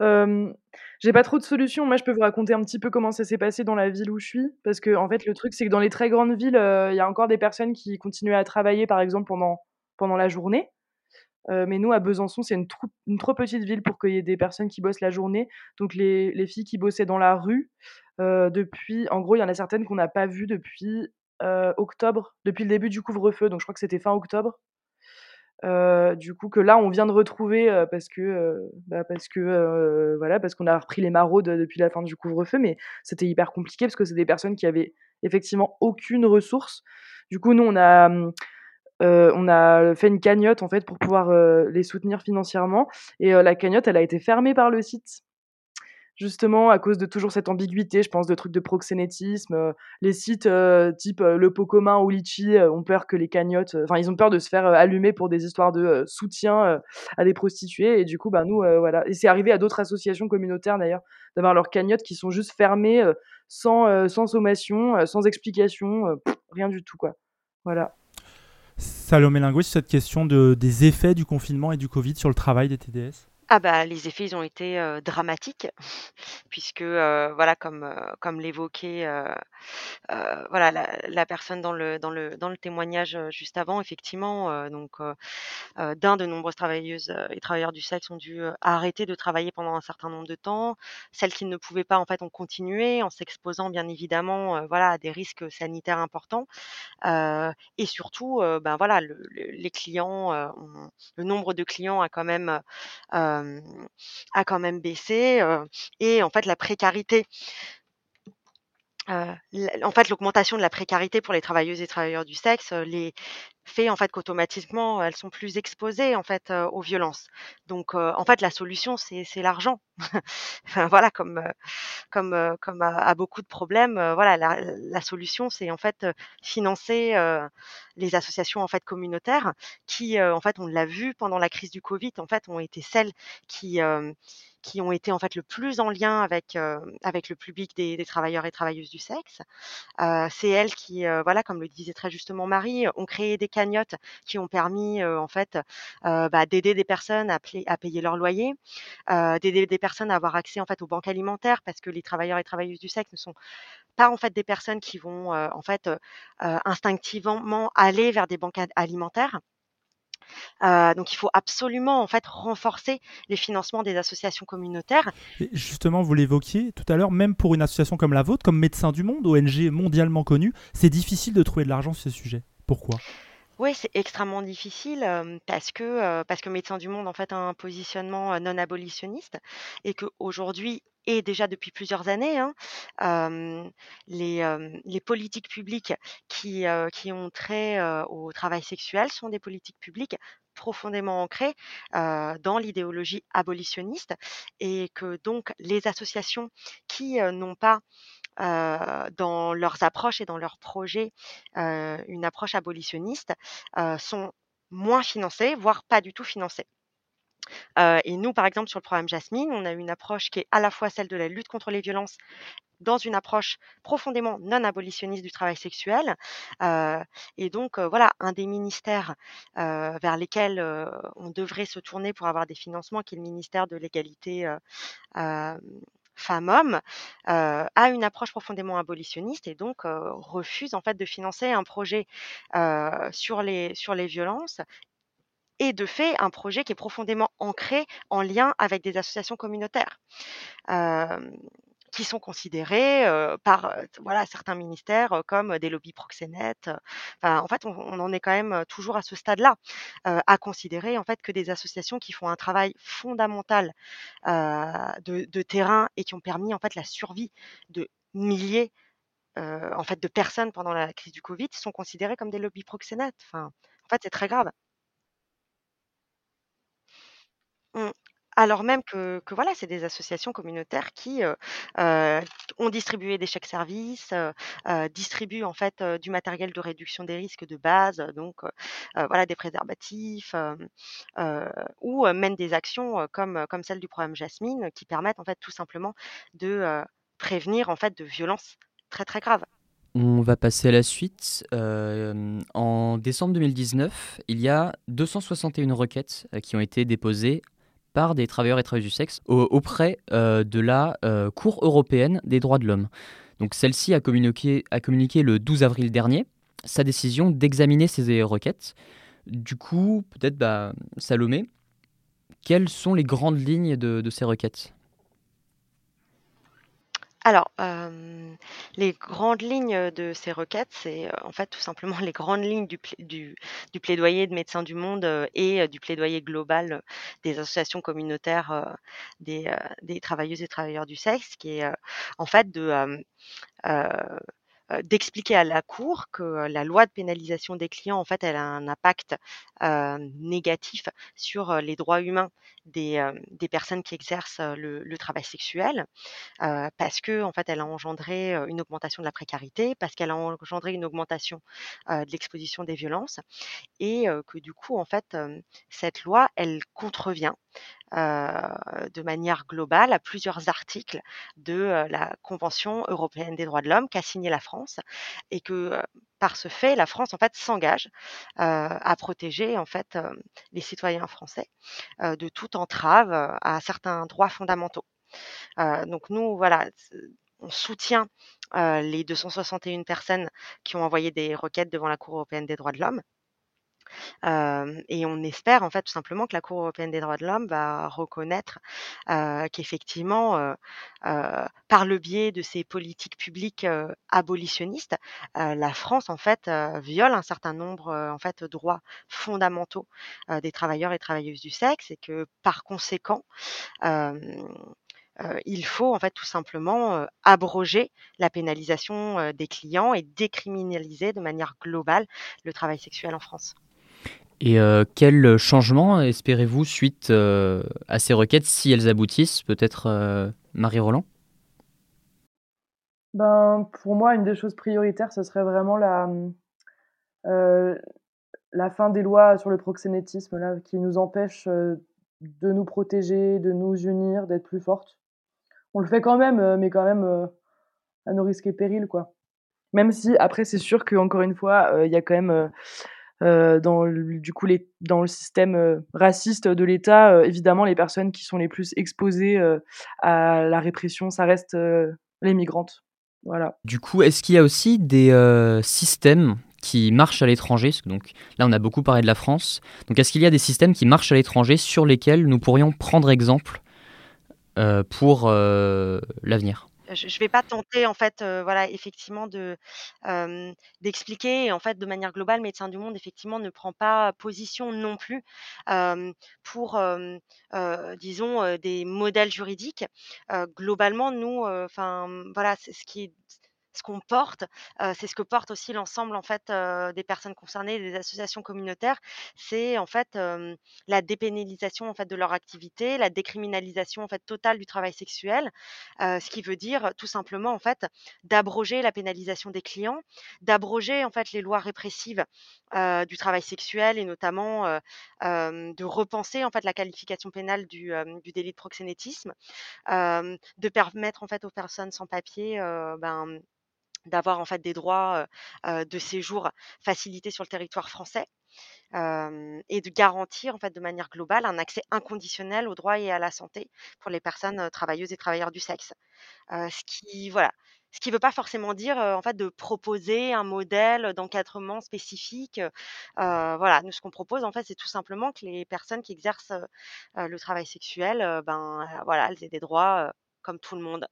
Hem, j'ai pas trop de solutions. Moi, je peux vous raconter un petit peu comment ça s'est passé dans la ville où je suis, parce qu'en fait, le truc, c'est que dans les très grandes villes, il y a encore des personnes qui continuaient à travailler, par exemple, pendant pendant la journée. Heu, mais nous, à Besançon, c'est une trop petite ville pour qu'il y ait des personnes qui bossent la journée. Donc les les filles qui bossaient dans la rue, heu, depuis en gros, il y en a certaines qu'on n'a pas vues depuis, heu, octobre, depuis le début du couvre-feu, donc je crois que c'était fin octobre. Du coup, que là, on vient de retrouver, parce que, bah, parce que, voilà, parce qu'on a repris les maraudes, depuis la fin du couvre-feu, mais c'était hyper compliqué parce que c'est des personnes qui avaient effectivement aucune ressource. Du coup, nous, on a, mmh, on a fait une cagnotte en fait pour pouvoir les soutenir financièrement et la cagnotte elle a été fermée par le site justement à cause de toujours cette ambiguïté, je pense, de trucs de proxénétisme. Euh, les sites euh, type euh, Le Pot commun ou Litchi ont peur que les cagnottes, enfin, ils ont peur de se faire allumer pour des histoires de soutien à des prostituées. Et du coup, bah, nous, voilà. Et c'est arrivé à d'autres associations communautaires d'ailleurs, d'avoir leurs cagnottes qui sont juste fermées sans, sans sommation, sans explication, rien du tout, quoi. Voilà. Salomé Linguet, sur cette question de, des effets du confinement et du Covid sur le travail des TDS ah bah, les effets, ils ont été, dramatiques [laughs] puisque, voilà, comme, comme l'évoquait, voilà, la personne dans le dans le dans le témoignage, juste avant, effectivement, donc, d'un, de nombreuses travailleuses, et travailleurs du sexe ont dû, arrêter de travailler pendant un certain nombre de temps. Celles qui ne pouvaient pas, en fait, ont continué en s'exposant, bien évidemment, voilà, à des risques, sanitaires importants. et surtout, ben, voilà, le les clients, le nombre de clients a quand même, a quand même baissé, et en fait la précarité en fait, l'augmentation de la précarité pour les travailleuses et travailleurs du sexe, les fait en fait qu'automatiquement elles sont plus exposées en fait aux violences. Donc en fait la solution c'est l'argent. [laughs] enfin, voilà comme comme comme à, beaucoup de problèmes voilà la, la solution c'est en fait financer les associations en fait communautaires qui en fait on l'a vu pendant la crise du Covid en fait ont été celles qui qui ont été en fait le plus en lien avec avec le public des, des, travailleurs et travailleuses du sexe. c'est elles qui voilà comme le disait très justement Marie ont créé des cagnottes qui ont permis en fait bah, d'aider des personnes à, payer leur loyer, d'aider des personnes à avoir accès en fait aux banques alimentaires parce que les travailleurs et travailleuses du sexe ne sont pas en fait des personnes qui vont en fait instinctivement aller vers des banques alimentaires. Donc il faut absolument en fait renforcer les financements des associations communautaires. justement, vous l'évoquiez tout à l'heure, même pour une association comme la vôtre, comme Médecins du Monde, ONG mondialement connue, c'est difficile de trouver de l'argent sur ce sujet. Pourquoi? Oui, c'est extrêmement difficile, parce que, parce que Médecins du Monde, en fait, a un positionnement, non abolitionniste et qu'aujourd'hui et déjà depuis plusieurs années, hein, les, les politiques publiques qui, qui ont trait, au travail sexuel sont des politiques publiques profondément ancrées, dans l'idéologie abolitionniste et que donc les associations qui, n'ont pas dans leurs approches et dans leurs projets une approche abolitionniste sont moins financées, voire pas du tout financées. et nous, par exemple, sur le programme Jasmine, on a une approche qui est à la fois celle de la lutte contre les violences dans une approche profondément non abolitionniste du travail sexuel. et donc, voilà, un des ministères vers lesquels on devrait se tourner pour avoir des financements, qui est le ministère de l'égalité femmes-hommes, a une approche profondément abolitionniste et donc refuse en fait de financer un projet sur les sur les violences et de fait un projet qui est profondément ancré en lien avec des associations communautaires qui sont considérés par voilà certains ministères comme des lobbies proxénètes. en fait, on, en est quand même toujours à ce stade-là, à considérer en fait que des associations qui font un travail fondamental de, terrain et qui ont permis en fait la survie de milliers en fait de personnes pendant la crise du Covid sont considérées comme des lobbies proxénètes. Enfin, en fait, c'est très grave. Mmh. Alors même que voilà, c'est des associations communautaires qui, ont distribué des chèques services, distribuent en fait, du matériel de réduction des risques de base, donc voilà des préservatifs, ou mènent des actions, comme, comme celle du programme Jasmine, qui permettent en fait tout simplement de, prévenir en fait de violences très, très graves. On va passer à la suite. en décembre 2019, il y a 261 requêtes, qui ont été déposées par des travailleurs et travailleuses du sexe auprès euh, de la euh, Cour européenne des droits de l'homme. Donc celle-ci a communiqué, le 12 avril dernier sa décision d'examiner ces requêtes. Du coup, peut-être bah, Salomé, quelles sont les grandes lignes de ces requêtes? Alors, les grandes lignes, de ces requêtes, c'est, en fait, tout simplement les grandes lignes du du plaidoyer de Médecins du Monde, et du plaidoyer global, des associations communautaires, des, des travailleuses et travailleurs du sexe, qui est, en fait, de, d'expliquer à la cour que la loi de pénalisation des clients, en fait, elle a un impact négatif sur les droits humains des, personnes qui exercent le, le travail sexuel, parce que en fait, elle a engendré une augmentation de la précarité, parce qu'elle a engendré une augmentation de l'exposition des violences, et que du coup, en fait, cette loi, elle contrevient de manière globale à plusieurs articles de la Convention européenne des droits de l'homme qu'a signé la France et que par ce fait, la France s'engage à protéger en fait les citoyens français de toute entrave à certains droits fondamentaux. donc nous, voilà, on soutient les 261 personnes qui ont envoyé des requêtes devant la Cour européenne des droits de l'homme et on espère en fait tout simplement que la Cour européenne des droits de l'homme va reconnaître qu'effectivement, par le biais de ces politiques publiques abolitionnistes, la France en fait viole un certain nombre en fait droits fondamentaux des travailleurs et travailleuses du sexe et que par conséquent il faut en fait tout simplement abroger la pénalisation des clients et décriminaliser de manière globale le travail sexuel en France. Et euh, quel changement espérez-vous suite euh, à ces requêtes si elles aboutissent Peut-être euh, Marie Roland ben, Pour moi, une des choses prioritaires, ce serait vraiment la, la fin des lois sur le proxénétisme là, qui nous empêchent de nous protéger, de nous unir, d'être plus fortes. On le fait quand même, mais quand même à nos risques et périls. Quoi. Même si, après, c'est sûr qu'encore une fois, il y a quand même euh, dans le, du coup dans le système euh, raciste de l'État, euh, évidemment les personnes qui sont les plus exposées à la répression, ça reste les migrantes. Voilà. Du coup, est-ce qu'il y a aussi des systèmes qui marchent à l'étranger? Donc là, on a beaucoup parlé de la France. Donc est-ce qu'il y a des systèmes qui marchent à l'étranger sur lesquels nous pourrions prendre exemple pour l'avenir? Je ne vais pas tenter en fait, voilà, effectivement de d'expliquer en fait de manière globale, Médecins du Monde effectivement ne prend pas position non plus pour disons des modèles juridiques. globalement, nous, enfin voilà, c'est ce qui est ce qu'on porte, c'est ce que porte aussi l'ensemble en fait des personnes concernées, des associations communautaires, c'est en fait la dépénalisation en fait de leur activité, la décriminalisation en fait totale du travail sexuel, ce qui veut dire tout simplement en fait d'abroger la pénalisation des clients, d'abroger en fait les lois répressives du travail sexuel et notamment de repenser en fait la qualification pénale du, délit de proxénétisme, de permettre en fait aux personnes sans papier ben, d'avoir en fait des droits de séjour facilités sur le territoire français et de garantir en fait de manière globale un accès inconditionnel aux droits et à la santé pour les personnes travailleuses et travailleurs du sexe. ce qui ne veut pas forcément dire en fait de proposer un modèle d'encadrement spécifique. voilà, nous ce qu'on propose en fait c'est tout simplement que les personnes qui exercent le travail sexuel, ben voilà, elles aient des droits comme tout le monde.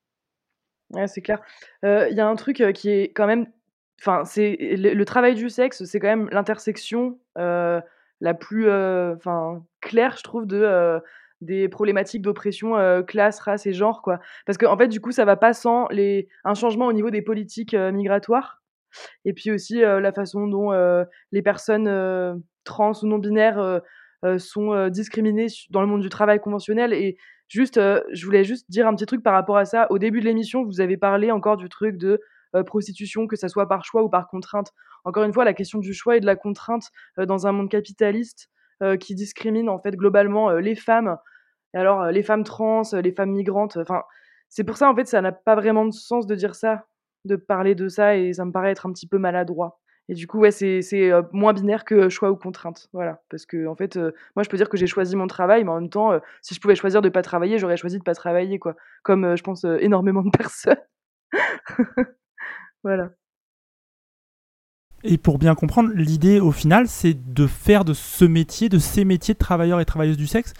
Ouais, c'est clair. Il y a un truc, qui est quand même enfin, c'est le travail du sexe, c'est quand même l'intersection, la plus, enfin, claire, je trouve, de, des problématiques d'oppression, classe, race et genre, quoi. Parce qu'en fait, du coup, ça va pas sans les un changement au niveau des politiques, migratoires et puis aussi, la façon dont, les personnes, trans ou non binaires, sont, discriminées dans le monde du travail conventionnel et Juste, euh, je voulais juste dire un petit truc par rapport à ça. Au début de l'émission, vous avez parlé encore du truc de euh, prostitution, que ça soit par choix ou par contrainte. Encore une fois, la question du choix et de la contrainte euh, dans un monde capitaliste qui discrimine en fait globalement les femmes. Alors, les femmes trans, les femmes migrantes. Enfin, c'est pour ça en fait, ça n'a pas vraiment de sens de dire ça, de parler de ça, et ça me paraît être un petit peu maladroit. Et du coup, ouais, c'est euh, moins binaire que choix ou contrainte. Voilà. Parce que, en fait, euh, moi, je peux dire que j'ai choisi mon travail, mais en même temps, euh, si je pouvais choisir de ne pas travailler, j'aurais choisi de ne pas travailler, quoi. Comme, je pense, énormément de [laughs] personnes. voilà. Et pour bien comprendre, l'idée, au final, c'est de faire de ce métier, de ces métiers de travailleurs et travailleuses du sexe,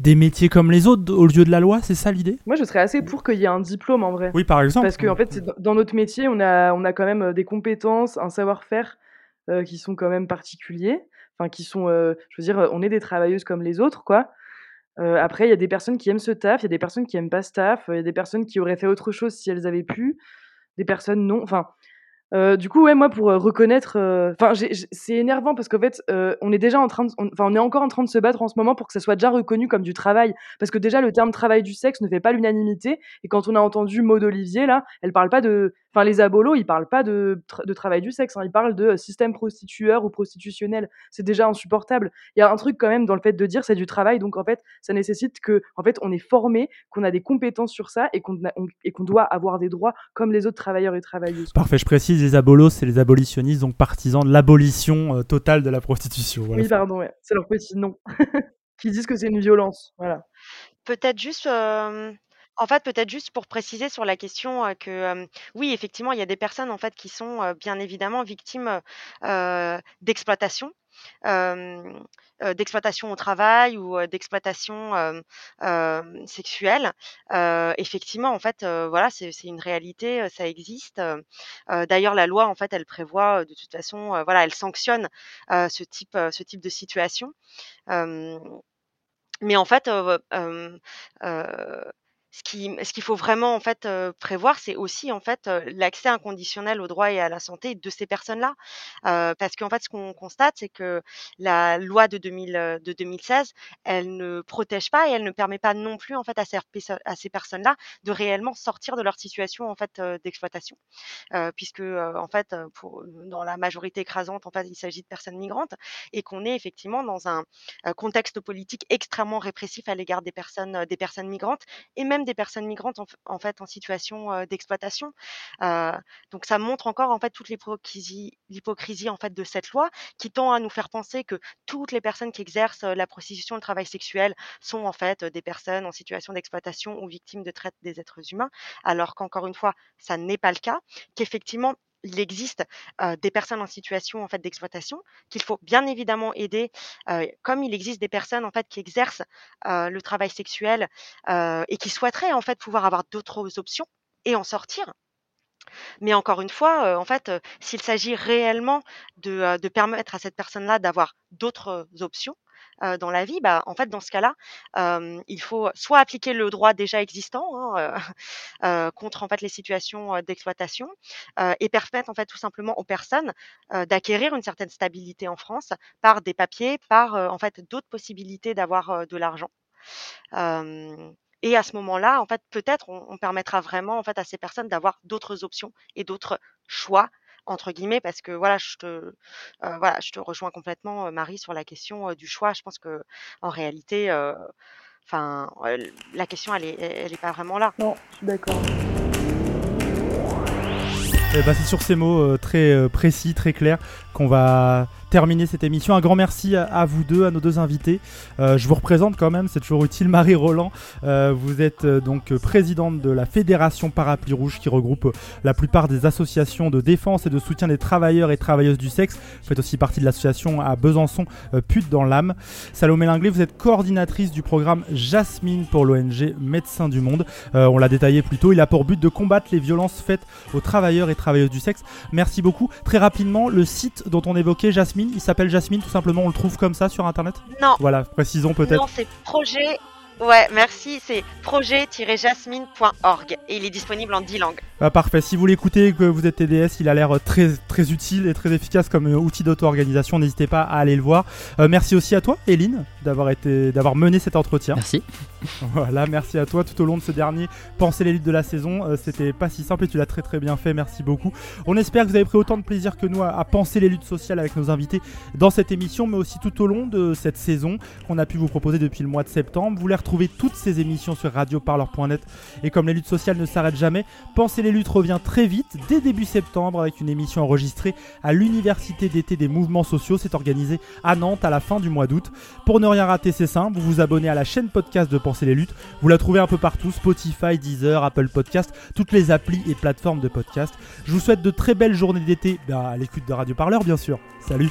des métiers comme les autres au lieu de la loi, c'est ça l'idée? Moi, je serais assez pour qu'il y ait un diplôme en vrai. Oui, par exemple. Parce qu'en en fait, dans notre métier, on a, on a quand même euh, des compétences, un savoir-faire euh, qui sont quand même particuliers. Enfin, qui sont, euh, je veux dire, on est des travailleuses comme les autres, quoi. après, il y a des personnes qui aiment ce taf, il y a des personnes qui aiment pas ce taf, il y a des personnes qui auraient fait autre chose si elles avaient pu. des personnes non. Enfin, euh, du coup, ouais, moi, pour euh, reconnaître, euh, enfin, c'est énervant parce qu'en fait, on est déjà en train, enfin, on, est encore en train de se battre en ce moment pour que ça soit déjà reconnu comme du travail, parce que déjà le terme travail du sexe ne fait pas l'unanimité. Et quand on a entendu Maud Olivier là, elle parle pas de, enfin, les abolos, ils parlent pas de, de travail du sexe, hein, ils parlent de système prostitueur ou prostitutionnel. C'est déjà insupportable. Il y a un truc quand même dans le fait de dire c'est du travail, donc en fait, ça nécessite que, en fait, on est formé, qu'on a des compétences sur ça et qu'on et qu'on doit avoir des droits comme les autres travailleurs et travailleuses. Parfait, je précise les abolos, c'est les abolitionnistes, donc partisans de l'abolition euh, totale de la prostitution. Oui, pardon, ouais. c'est leur petit nom. [laughs] qui disent que c'est une violence. Voilà. Peut-être juste. En fait, peut-être juste pour préciser sur la question que oui, effectivement, il y a des personnes en fait qui sont bien évidemment victimes d'exploitation d'exploitation au travail ou d'exploitation sexuelle. effectivement, en fait, voilà, c'est une réalité, ça existe. D'ailleurs, la loi, en fait, elle prévoit de toute façon, voilà, elle sanctionne ce type, ce type de situation. mais en fait, ce qui ce qu'il faut vraiment en fait, prévoir, c'est aussi en fait, l'accès inconditionnel au droit et à la santé de ces personnes-là. parce qu'en fait, ce qu'on constate, c'est que la loi de 2000, de 2016, elle ne protège pas et elle ne permet pas non plus en fait à ces personnes-là de réellement sortir de leur situation en fait, d'exploitation. puisque, en fait, dans la majorité écrasante, en fait, il s'agit de personnes migrantes et qu'on est effectivement dans un, contexte politique extrêmement répressif à l'égard des personnes, des personnes migrantes et même des personnes migrantes en, fait en situation d'exploitation. donc ça montre encore en fait toute l'hypocrisie en fait de cette loi qui tend à nous faire penser que toutes les personnes qui exercent la prostitution, le travail sexuel sont en fait des personnes en situation d'exploitation ou victimes de traite des êtres humains, alors qu'encore une fois ça n'est pas le cas, qu'effectivement il existe des personnes en situation en fait d'exploitation qu'il faut bien évidemment aider, comme il existe des personnes en fait qui exercent le travail sexuel et qui souhaiteraient en fait pouvoir avoir d'autres options et en sortir. Mais encore une fois, en fait, s'il s'agit réellement de, de permettre à cette personne-là d'avoir d'autres options, dans la vie, bah, en fait, dans ce cas-là, il faut soit appliquer le droit déjà existant hein, contre en fait les situations d'exploitation et permettre en fait tout simplement aux personnes d'acquérir une certaine stabilité en France par des papiers, par en fait d'autres possibilités d'avoir de l'argent. et à ce moment-là, en fait, peut-être on, on, permettra vraiment en fait à ces personnes d'avoir d'autres options et d'autres choix entre guillemets parce que voilà, je te, voilà, je te rejoins complètement, Marie, sur la question du choix. Je pense que en réalité, enfin, la question elle est, elle est pas vraiment là. Non, je suis d'accord. Eh ben, c'est sur ces mots très précis, très clairs qu'on va terminer cette émission. Un grand merci à, vous deux, à nos deux invités. Euh, je vous représente quand même, c'est toujours utile. Marie Roland, euh, vous êtes euh, donc présidente de la Fédération Parapluie Rouge qui regroupe la plupart des associations de défense et de soutien des travailleurs et travailleuses du sexe. Vous faites aussi partie de l'association à Besançon, Pute dans l'âme. Salomé Linglé, vous êtes coordinatrice du programme Jasmine pour l'ONG Médecins du Monde. on l'a détaillé plus tôt, il a pour but de combattre les violences faites aux travailleurs et travailleuses du sexe. Merci beaucoup. Très rapidement, le site dont on évoquait Jasmine, il s'appelle Jasmine tout simplement, on le trouve comme ça sur internet? Non. Voilà, précisons peut-être. Non, c'est projet Ouais, merci. C'est projet-jasmine.org et il est disponible en 10 langues. Ah, parfait. Si vous l'écoutez et que vous êtes TDS, il a l'air très, très utile et très efficace comme euh, outil d'auto-organisation. N'hésitez pas à aller le voir. Euh, merci aussi à toi, Eline, d'avoir été, d'avoir mené cet entretien. Merci. [laughs] Voilà, merci à toi tout au long de ce dernier Pensez les luttes de la saison. Euh, c'était pas si simple et tu l'as très très bien fait. Merci beaucoup. On espère que vous avez pris autant de plaisir que nous à, à, penser les luttes sociales avec nos invités dans cette émission, mais aussi tout au long de cette saison qu'on a pu vous proposer depuis le mois de septembre. Vous les Trouvez toutes ces émissions sur radioparleur.net. Et comme les luttes sociales ne s'arrêtent jamais, Pensez les luttes revient très vite, dès début septembre, avec une émission enregistrée à l'Université d'été des mouvements sociaux. C'est organisé à Nantes à la fin du mois d'août. Pour ne rien rater, c'est simple, vous vous abonnez à la chaîne podcast de Pensez les luttes. Vous la trouvez un peu partout, Spotify, Deezer, Apple Podcast, toutes les applis et plateformes de podcast. Je vous souhaite de très belles journées d'été ben, à l'écoute de Radio Parleur, bien sûr. Salut